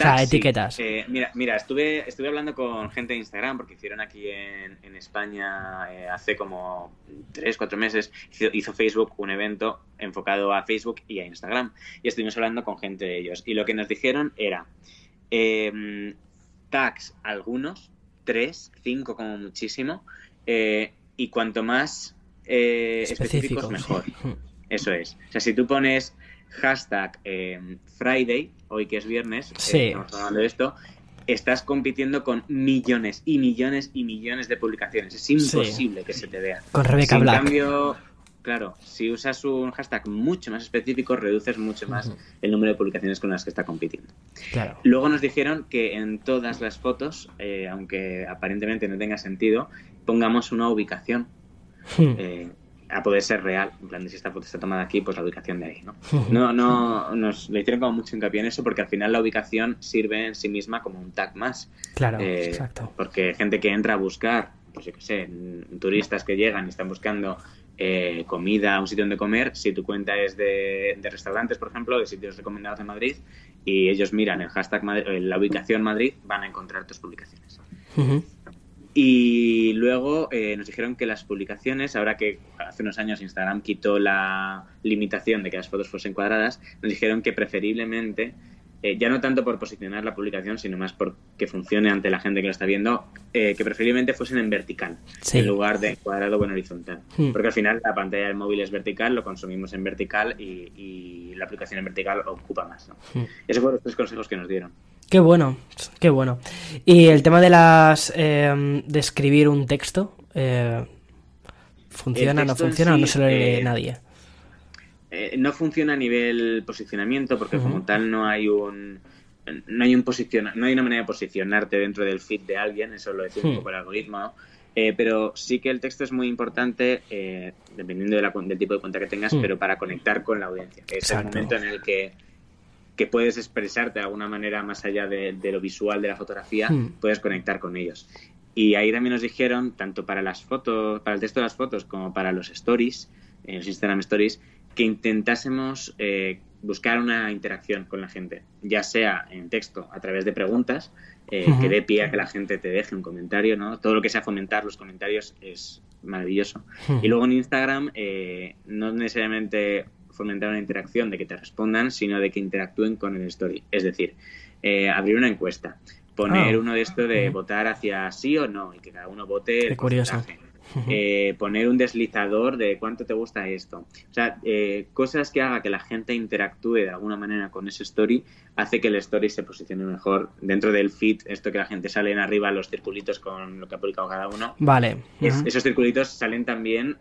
[SPEAKER 1] o sea, etiquetas.
[SPEAKER 2] Eh, mira, mira estuve, estuve hablando con gente de Instagram porque hicieron aquí en, en España eh, hace como tres, cuatro meses, hizo, Facebook un evento enfocado a Facebook y a Instagram. Y estuvimos hablando con gente de ellos. Y lo que nos dijeron era em, tags algunos, tres, cinco como muchísimo, eh, y cuanto más específicos mejor. Eso es. O sea, si tú pones hashtag em, Friday, hoy que es viernes, eh, estamos hablando de esto, estás compitiendo con millones y millones y millones de publicaciones. Es imposible que se te vea.
[SPEAKER 1] Con Rebecca Black.
[SPEAKER 2] En cambio, claro, si usas un hashtag mucho más específico, reduces mucho más el número de publicaciones con las que está compitiendo. Luego nos dijeron que en todas las fotos, eh, aunque aparentemente no tenga sentido, pongamos una ubicación. Hmm. Eh, a poder ser real. En plan, de si esta foto está tomada aquí, pues la ubicación de ahí, ¿no? No, no, nos le hicieron como mucho hincapié en eso porque al final la ubicación sirve en sí misma como un tag más.
[SPEAKER 1] Claro, eh, exacto.
[SPEAKER 2] Porque gente que entra a buscar, pues yo qué sé, turistas que llegan y están buscando eh, comida, un sitio donde comer, si tu cuenta es de, restaurantes, por ejemplo, de sitios recomendados de Madrid, y ellos miran el hashtag eh, la ubicación Madrid, van a encontrar tus publicaciones. Y luego eh, nos dijeron que las publicaciones, ahora que hace unos años Instagram quitó la limitación de que las fotos fuesen cuadradas, nos dijeron que preferiblemente, eh, ya no tanto por posicionar la publicación, sino más por que funcione ante la gente que lo está viendo, eh, que preferiblemente fuesen en vertical, en lugar de cuadrado o en horizontal. Hmm. Porque al final la pantalla del móvil es vertical, lo consumimos en vertical y, la aplicación en vertical ocupa más. ¿no? Hmm. Esos fueron los tres consejos que nos dieron.
[SPEAKER 1] Qué bueno, qué bueno. Y el tema de las eh, de escribir un texto, eh, ¿funciona, no funciona o no se lo lee eh,
[SPEAKER 2] no funciona a nivel posicionamiento porque como tal no hay un no hay un posiciona, no hay una manera de posicionarte dentro del feed de alguien, eso lo decía un hmm. poco el algoritmo, pero sí que el texto es muy importante dependiendo del tipo de cuenta que tengas, hmm. pero para conectar con la audiencia. Es el momento en el que que puedes expresarte de alguna manera más allá de, lo visual de la fotografía, hmm. puedes conectar con ellos. Y ahí también nos dijeron, tanto para las fotos, para el texto de las fotos como para los stories, en los Instagram Stories, que intentásemos eh, buscar una interacción con la gente, ya sea en texto a través de preguntas, eh, que dé pie a que la gente te deje un comentario, ¿no? Todo lo que sea fomentar los comentarios es maravilloso. Y luego en Instagram, eh, no necesariamente fomentar una interacción, de que te respondan, sino de que interactúen con el story. Es decir, eh, abrir una encuesta, poner ah. uno de esto de votar hacia sí o no y que cada uno vote el
[SPEAKER 1] curioso.
[SPEAKER 2] Eh, poner un deslizador de cuánto te gusta esto. O sea, eh, cosas que haga que la gente interactúe de alguna manera con ese story hace que el story se posicione mejor dentro del feed, esto que la gente sale en arriba, los circulitos con lo que ha publicado cada uno.
[SPEAKER 1] Vale.
[SPEAKER 2] esos circulitos salen también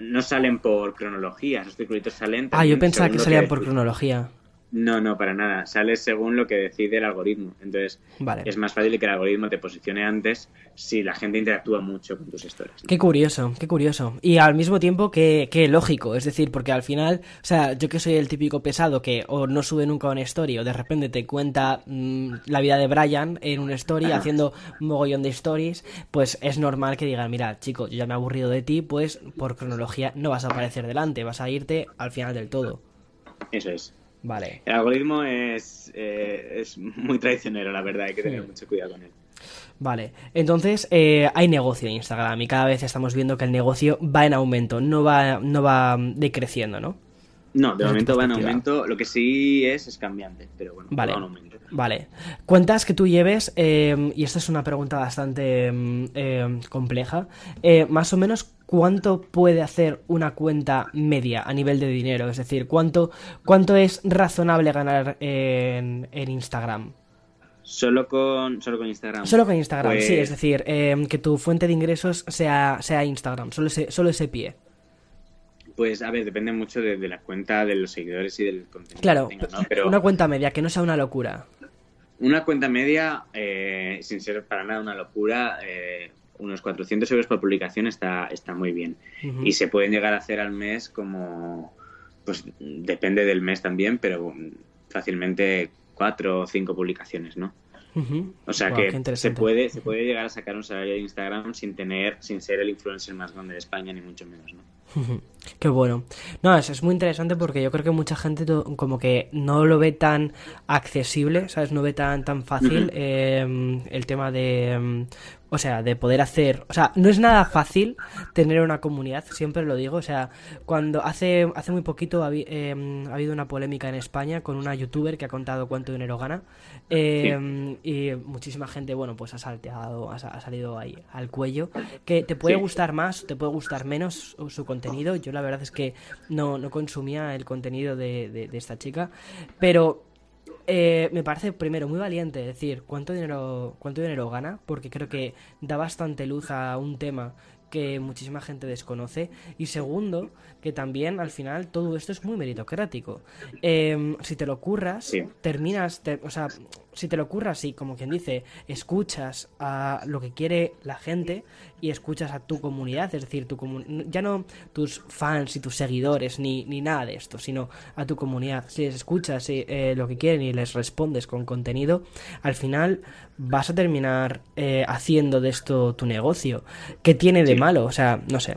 [SPEAKER 2] no salen por cronología, esos circulitos salen.
[SPEAKER 1] Ah, yo pensaba que salían por cronología.
[SPEAKER 2] No, no, para nada. Sales según lo que decide el algoritmo. Entonces,
[SPEAKER 1] Vale.
[SPEAKER 2] es más fácil que el algoritmo te posicione antes si la gente interactúa mucho con tus historias.
[SPEAKER 1] Qué curioso, qué curioso. Y al mismo tiempo, qué, qué lógico. Es decir, porque al final, o sea, yo que soy el típico pesado que o no sube nunca una story o de repente te cuenta mm, la vida de Brian en una story haciendo un mogollón de stories, pues es normal que digan, mira, chico, yo ya me he aburrido de ti, pues por cronología no vas a aparecer delante, vas a irte al final del todo.
[SPEAKER 2] Eso es.
[SPEAKER 1] Vale.
[SPEAKER 2] El algoritmo es, eh, es muy traicionero, la verdad. Hay que tener
[SPEAKER 1] Sí.
[SPEAKER 2] mucho cuidado con él.
[SPEAKER 1] Vale, entonces eh, hay negocio en Instagram y cada vez estamos viendo que el negocio va en aumento, no va, no va decreciendo, ¿no?
[SPEAKER 2] No, de momento va en aumento. Lo que sí es es cambiante, pero bueno,
[SPEAKER 1] Vale.
[SPEAKER 2] va en aumento.
[SPEAKER 1] Vale. Cuentas que tú lleves, eh, y esta es una pregunta bastante mm, eh, compleja, eh, más o menos cuánto puede hacer una cuenta media a nivel de dinero, es decir, cuánto, cuánto es razonable ganar en, en Instagram.
[SPEAKER 2] Solo con, solo con Instagram.
[SPEAKER 1] Solo con Instagram,
[SPEAKER 2] Pues-
[SPEAKER 1] sí, es decir, eh, que tu fuente de ingresos sea, sea Instagram, solo ese, solo ese pie.
[SPEAKER 2] Pues a ver, depende mucho de, de la cuenta, de los seguidores y del contenido
[SPEAKER 1] Claro,
[SPEAKER 2] que ¿no? Pero
[SPEAKER 1] una cuenta media, que no sea una locura.
[SPEAKER 2] una cuenta media, eh, sin ser para nada una locura, eh, unos 400 euros por publicación está, está muy bien. Y se pueden llegar a hacer al mes como, pues depende del mes también, pero fácilmente cuatro o cinco publicaciones, ¿no? O sea que se puede, se puede llegar a sacar un salario de Instagram sin tener, sin ser el influencer más grande de España, ni mucho menos, ¿no?
[SPEAKER 1] Qué bueno. No, es, es muy interesante porque yo creo que mucha gente como que no lo ve tan accesible, ¿sabes? No ve tan, tan fácil eh, el tema de... mm, O sea, de poder hacer... O sea, no es nada fácil tener una comunidad, siempre lo digo. O sea, cuando hace, hace muy poquito ha, eh, ha habido una polémica en España con una youtuber que ha contado cuánto dinero gana. eh, Y muchísima gente, bueno, pues ha salteado, ha, ha salido ahí al cuello. Que te puede
[SPEAKER 2] Sí.
[SPEAKER 1] gustar más, te puede gustar menos su, su contenido. Yo la verdad es que no, no consumía el contenido de, de- de esta chica. Pero eh, me parece primero muy valiente decir cuánto dinero, cuánto dinero gana, porque creo que da bastante luz a un tema que muchísima gente desconoce. Y segundo, que también al final todo esto es muy meritocrático. Eh, si te lo curras,
[SPEAKER 2] Sí.
[SPEAKER 1] terminas, te- o sea, si te lo curras y como quien dice, escuchas a lo que quiere la gente y escuchas a tu comunidad, es decir, tu ya no tus fans y tus seguidores ni, ni nada de esto, sino a tu comunidad. Si les escuchas eh, eh, lo que quieren y les respondes con contenido, al final vas a terminar eh, haciendo de esto tu negocio. ¿Qué tiene de
[SPEAKER 2] Sí.
[SPEAKER 1] malo? O sea, no sé.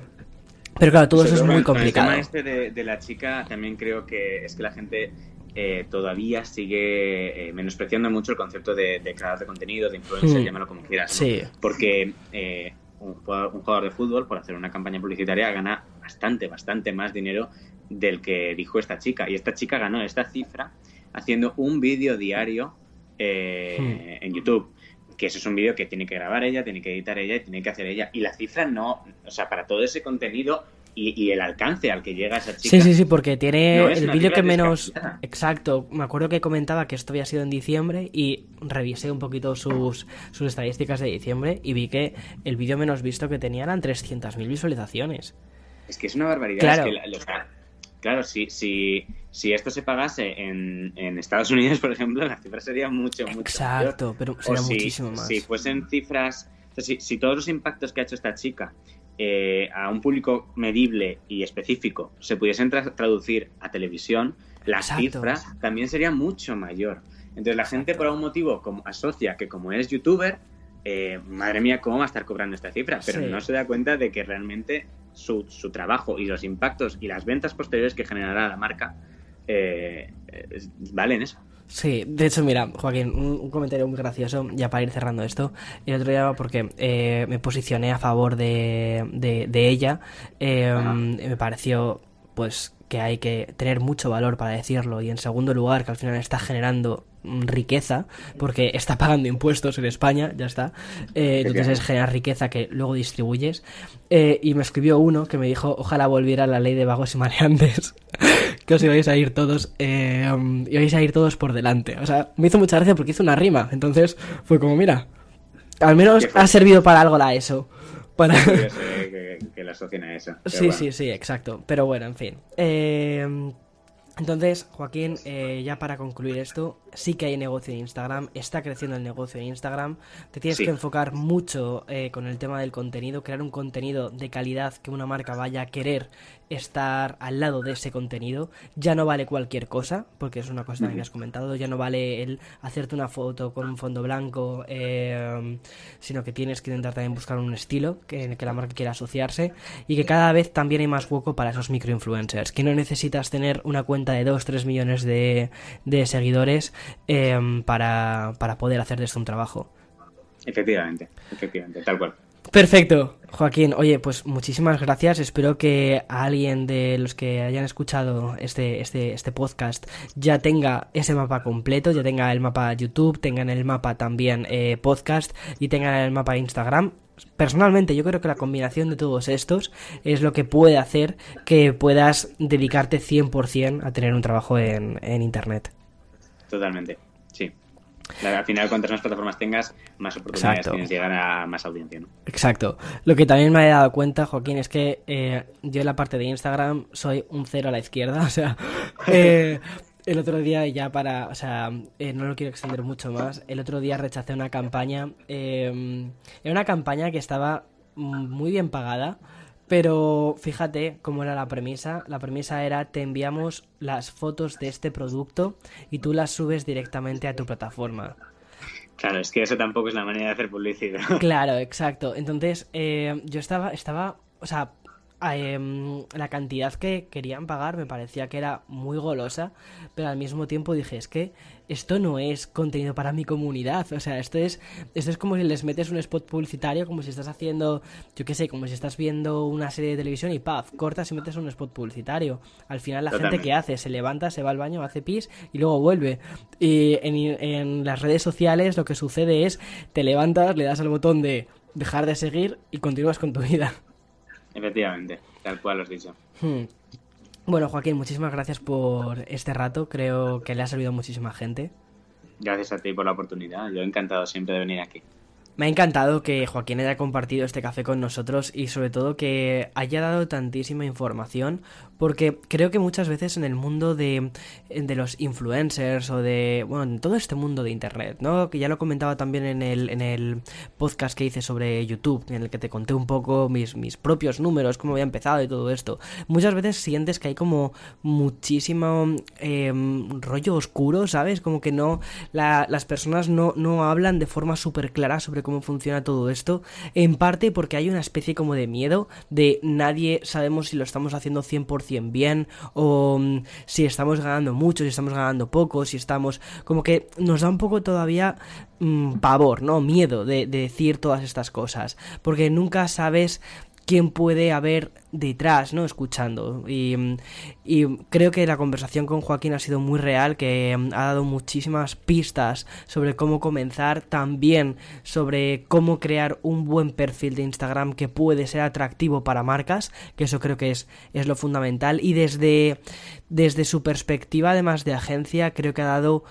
[SPEAKER 1] Pero claro, todo eso es muy complicado.
[SPEAKER 2] El tema este de, de la chica también creo que es que la gente eh, todavía sigue eh, menospreciando mucho el concepto de, de creador de contenido, de influencer,
[SPEAKER 1] Hmm.
[SPEAKER 2] llámalo como quieras. ¿no?
[SPEAKER 1] Sí.
[SPEAKER 2] Porque eh, un, jugador, un jugador de fútbol, por hacer una campaña publicitaria, gana bastante, bastante más dinero del que dijo esta chica. Y esta chica ganó esta cifra haciendo un vídeo diario eh, en YouTube. Que eso es un vídeo que tiene que grabar ella, tiene que editar ella y tiene que hacer ella. Y la cifra no, o sea, para todo ese contenido y, y el alcance al que llega esa chica.
[SPEAKER 1] Sí, sí, sí, porque tiene
[SPEAKER 2] No
[SPEAKER 1] el vídeo que menos... Exacto, me acuerdo que comentaba que esto había sido en diciembre y revisé un poquito sus, sus estadísticas de diciembre y vi que el vídeo menos visto que tenía eran 300.000 visualizaciones.
[SPEAKER 2] Es que es una barbaridad.
[SPEAKER 1] Claro.
[SPEAKER 2] es que claro, si, si, si esto se pagase en, en Estados Unidos, por ejemplo, la cifra sería mucho, mucho
[SPEAKER 1] Exacto, pero sería
[SPEAKER 2] O si,
[SPEAKER 1] muchísimo más.
[SPEAKER 2] Si fuesen cifras, o sea, si, si todos los impactos que ha hecho esta chica eh, a un público medible y específico se pudiesen tra- traducir a televisión, la
[SPEAKER 1] Exacto.
[SPEAKER 2] cifra también sería mucho mayor. Entonces la gente por algún motivo como, asocia que como es youtuber, eh, madre mía, ¿cómo va a estar cobrando esta cifra? Pero
[SPEAKER 1] Sí.
[SPEAKER 2] no se da cuenta de que realmente su, su trabajo y los impactos y las ventas posteriores que generará la marca eh, eh, valen eso.
[SPEAKER 1] Sí, de hecho, mira, Joaquín, un, un comentario muy gracioso, ya para ir cerrando esto. El otro día, porque eh, me posicioné a favor de, de, de ella, eh,
[SPEAKER 2] Ajá.
[SPEAKER 1] me pareció, pues, que hay que tener mucho valor para decirlo. Y en segundo lugar, que al final está generando riqueza, porque está pagando impuestos en España, ya está. Eh, entonces es generar riqueza que luego distribuyes. Eh, y me escribió uno que me dijo, ojalá volviera la ley de vagos y maleantes. Que os ibais a ir todos, eh, um, ibais a ir todos por delante. O sea, me hizo mucha gracia porque hizo una rima. Entonces fue como, mira, al menos ha servido para algo la ESO. Para...
[SPEAKER 2] Eh, que, que la asocien a eso.
[SPEAKER 1] Sí,
[SPEAKER 2] bueno.
[SPEAKER 1] sí, sí, exacto. Pero bueno, en fin. Eh, Entonces, Joaquín, eh, ya para concluir esto, sí que hay negocio en Instagram, está creciendo el negocio en Instagram, te tienes que enfocar mucho eh, con el tema del contenido, crear un contenido de calidad que una marca vaya a querer estar al lado de ese contenido. Ya no vale cualquier cosa, porque es una cosa que has comentado, ya no vale el hacerte una foto con un fondo blanco, eh, sino que tienes que intentar también buscar un estilo que, en el que la marca quiera asociarse y que cada vez también hay más hueco para esos microinfluencers, que no necesitas tener una cuenta de 2-3 millones de, de seguidores Em, para, para poder hacer de esto un trabajo.
[SPEAKER 2] Efectivamente, efectivamente, tal cual.
[SPEAKER 1] Perfecto, Joaquín. Oye, pues muchísimas gracias. Espero que alguien de los que hayan escuchado este, este, este podcast ya tenga ese mapa completo, ya tenga el mapa YouTube, tengan el mapa también eh, podcast y tengan el mapa Instagram. Personalmente, yo creo que la combinación de todos estos es lo que puede hacer que puedas dedicarte 100% a tener un trabajo en, en Internet.
[SPEAKER 2] Totalmente, Al final, cuantas más plataformas tengas, más oportunidades tienes de llegar a más audiencia, ¿no?
[SPEAKER 1] Exacto. Lo que también me he dado cuenta, Joaquín, es que eh, yo en la parte de Instagram soy un cero a la izquierda. O sea, eh, el otro día, ya para. O sea, eh, no lo quiero extender mucho más. El otro día rechacé una campaña. era una campaña que estaba muy bien pagada pero fíjate cómo era la premisa. La premisa era te enviamos las fotos de este producto y tú las subes directamente a tu plataforma.
[SPEAKER 2] Claro, es que eso tampoco es la manera de hacer publicidad.
[SPEAKER 1] Claro, exacto. Entonces, eh, yo estaba, estaba, o sea, Em, la cantidad que querían pagar me parecía que era muy golosa, pero al mismo tiempo dije, es que esto no es contenido para mi comunidad, o sea, esto es, esto es como si les metes un spot publicitario, como si estás haciendo, yo qué sé, como si estás viendo una serie de televisión y paf, cortas y metes un spot publicitario. Al final la gente que hace, se levanta, se va al baño, hace pis y luego vuelve. Y en, en las redes sociales lo que sucede es, te levantas, le das al botón de dejar de seguir y continúas con tu vida.
[SPEAKER 2] Efectivamente, tal cual lo has dicho. Hmm.
[SPEAKER 1] Bueno, Joaquín, muchísimas gracias por este rato. Creo que le ha servido a muchísima gente.
[SPEAKER 2] Gracias a ti por la oportunidad. Yo he encantado siempre de venir aquí.
[SPEAKER 1] Me ha encantado que Joaquín haya compartido este café con nosotros y sobre todo que haya dado tantísima información porque creo que muchas veces en el mundo de, de los influencers o de, bueno, en todo este mundo de Internet, ¿no? Que ya lo comentaba también en el, en el podcast que hice sobre YouTube, en el que te conté un poco mis, mis propios números, cómo había empezado y todo esto. Muchas veces sientes que hay como muchísimo em, rollo oscuro, ¿sabes? Como que no, las personas no, no hablan de forma súper clara sobre cómo funciona todo esto, en parte porque hay una especie como de miedo de nadie sabemos si lo estamos haciendo 100% bien o mm, si estamos ganando mucho, si estamos ganando poco, si estamos como que nos da un poco todavía mm, pavor, ¿no? Miedo de decir todas estas cosas, porque nunca sabes quién puede haber detrás, ¿no? Escuchando. Y, creo que la conversación con Joaquín ha sido muy real, que mm, ha dado muchísimas pistas sobre cómo comenzar, también sobre cómo crear un buen perfil de Instagram que puede ser atractivo para marcas, que eso creo que es, es lo fundamental. Y desde, desde su perspectiva, además de agencia, creo que ha dado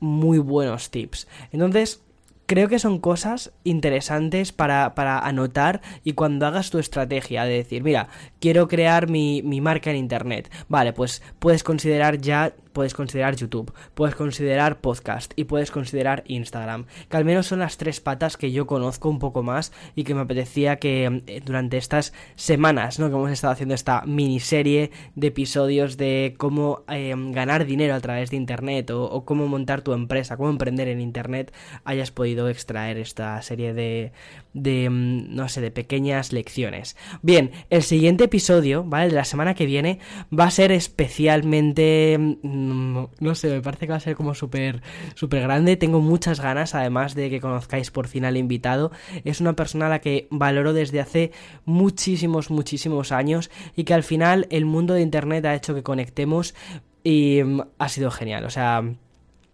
[SPEAKER 1] muy buenos tips. Entonces, creo que son cosas interesantes para, para, anotar y cuando hagas tu estrategia de decir, mira, quiero crear mi, mi marca en Internet. Vale, pues puedes considerar ya puedes considerar YouTube, puedes considerar podcast y puedes considerar Instagram, que al menos son las tres patas que yo conozco un poco más y que me apetecía que eh, durante estas semanas, ¿no? Que hemos estado haciendo esta miniserie de episodios de cómo eh, ganar dinero a través de Internet o, cómo montar tu empresa, cómo emprender en Internet, hayas podido extraer esta serie de, de, mm, no sé, de pequeñas lecciones. Bien, el siguiente episodio, ¿vale? De la semana que viene va a ser especialmente mm, Mm, no sé, me parece que va a ser como súper súper grande. Tengo muchas ganas, además de que conozcáis por fin al invitado. Es una persona a la que valoro desde hace muchísimos, muchísimos años y que al final el mundo de Internet ha hecho que conectemos y ha sido genial. O sea,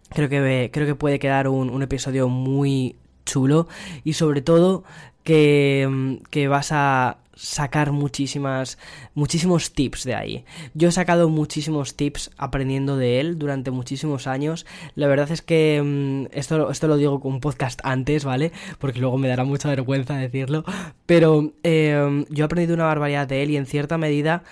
[SPEAKER 1] creo que, creo que puede quedar un, un episodio muy chulo y sobre todo que, que vas a sacar muchísimas muchísimos tips de ahí. Yo he sacado muchísimos tips aprendiendo de él durante muchísimos años. La verdad es que mm, esto, esto lo digo con un podcast antes, ¿vale? Porque luego me dará mucha vergüenza decirlo. Pero eh, yo he aprendido una barbaridad de él y en cierta medida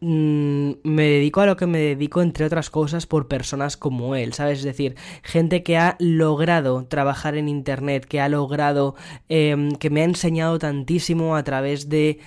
[SPEAKER 1] mm, me dedico a lo que me dedico, entre otras cosas, por personas como él, ¿sabes? Es decir, gente que ha logrado trabajar en Internet, que ha logrado, em, que me ha enseñado tantísimo a través de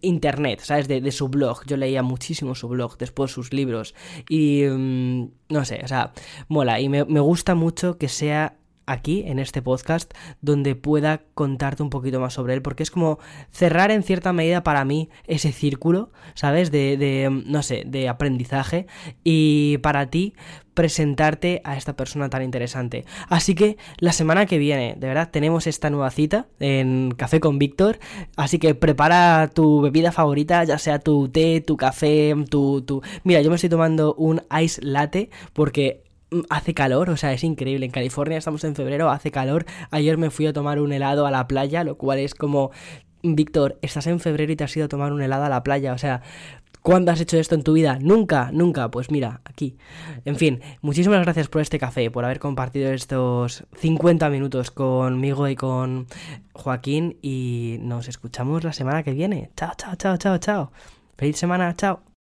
[SPEAKER 1] internet, ¿sabes? De, su blog. Yo leía muchísimo su blog, después sus libros. Y mm, no sé, o sea, mola. Y me, me gusta mucho que sea aquí, en este podcast, donde pueda contarte un poquito más sobre él, porque es como cerrar en cierta medida para mí ese círculo, ¿sabes? De, de, no sé, de aprendizaje y para ti presentarte a esta persona tan interesante. Así que la semana que viene, de verdad, tenemos esta nueva cita en Café con Víctor, así que prepara tu bebida favorita, ya sea tu té, tu café, tu... tu... Mira, yo me estoy tomando un ice latte porque hace calor, o sea, es increíble. En California estamos en febrero, hace calor. Ayer me fui a tomar un helado a la playa, lo cual es como, Víctor, estás en febrero y te has ido a tomar un helado a la playa, o sea, ¿Cuándo has hecho esto en tu vida? Nunca, nunca. Pues mira, aquí. En fin, muchísimas gracias por este café, por haber compartido estos 50 minutos conmigo y con Joaquín. Y nos escuchamos la semana que viene. Chao, chao, chao, chao, chao. Feliz semana, chao.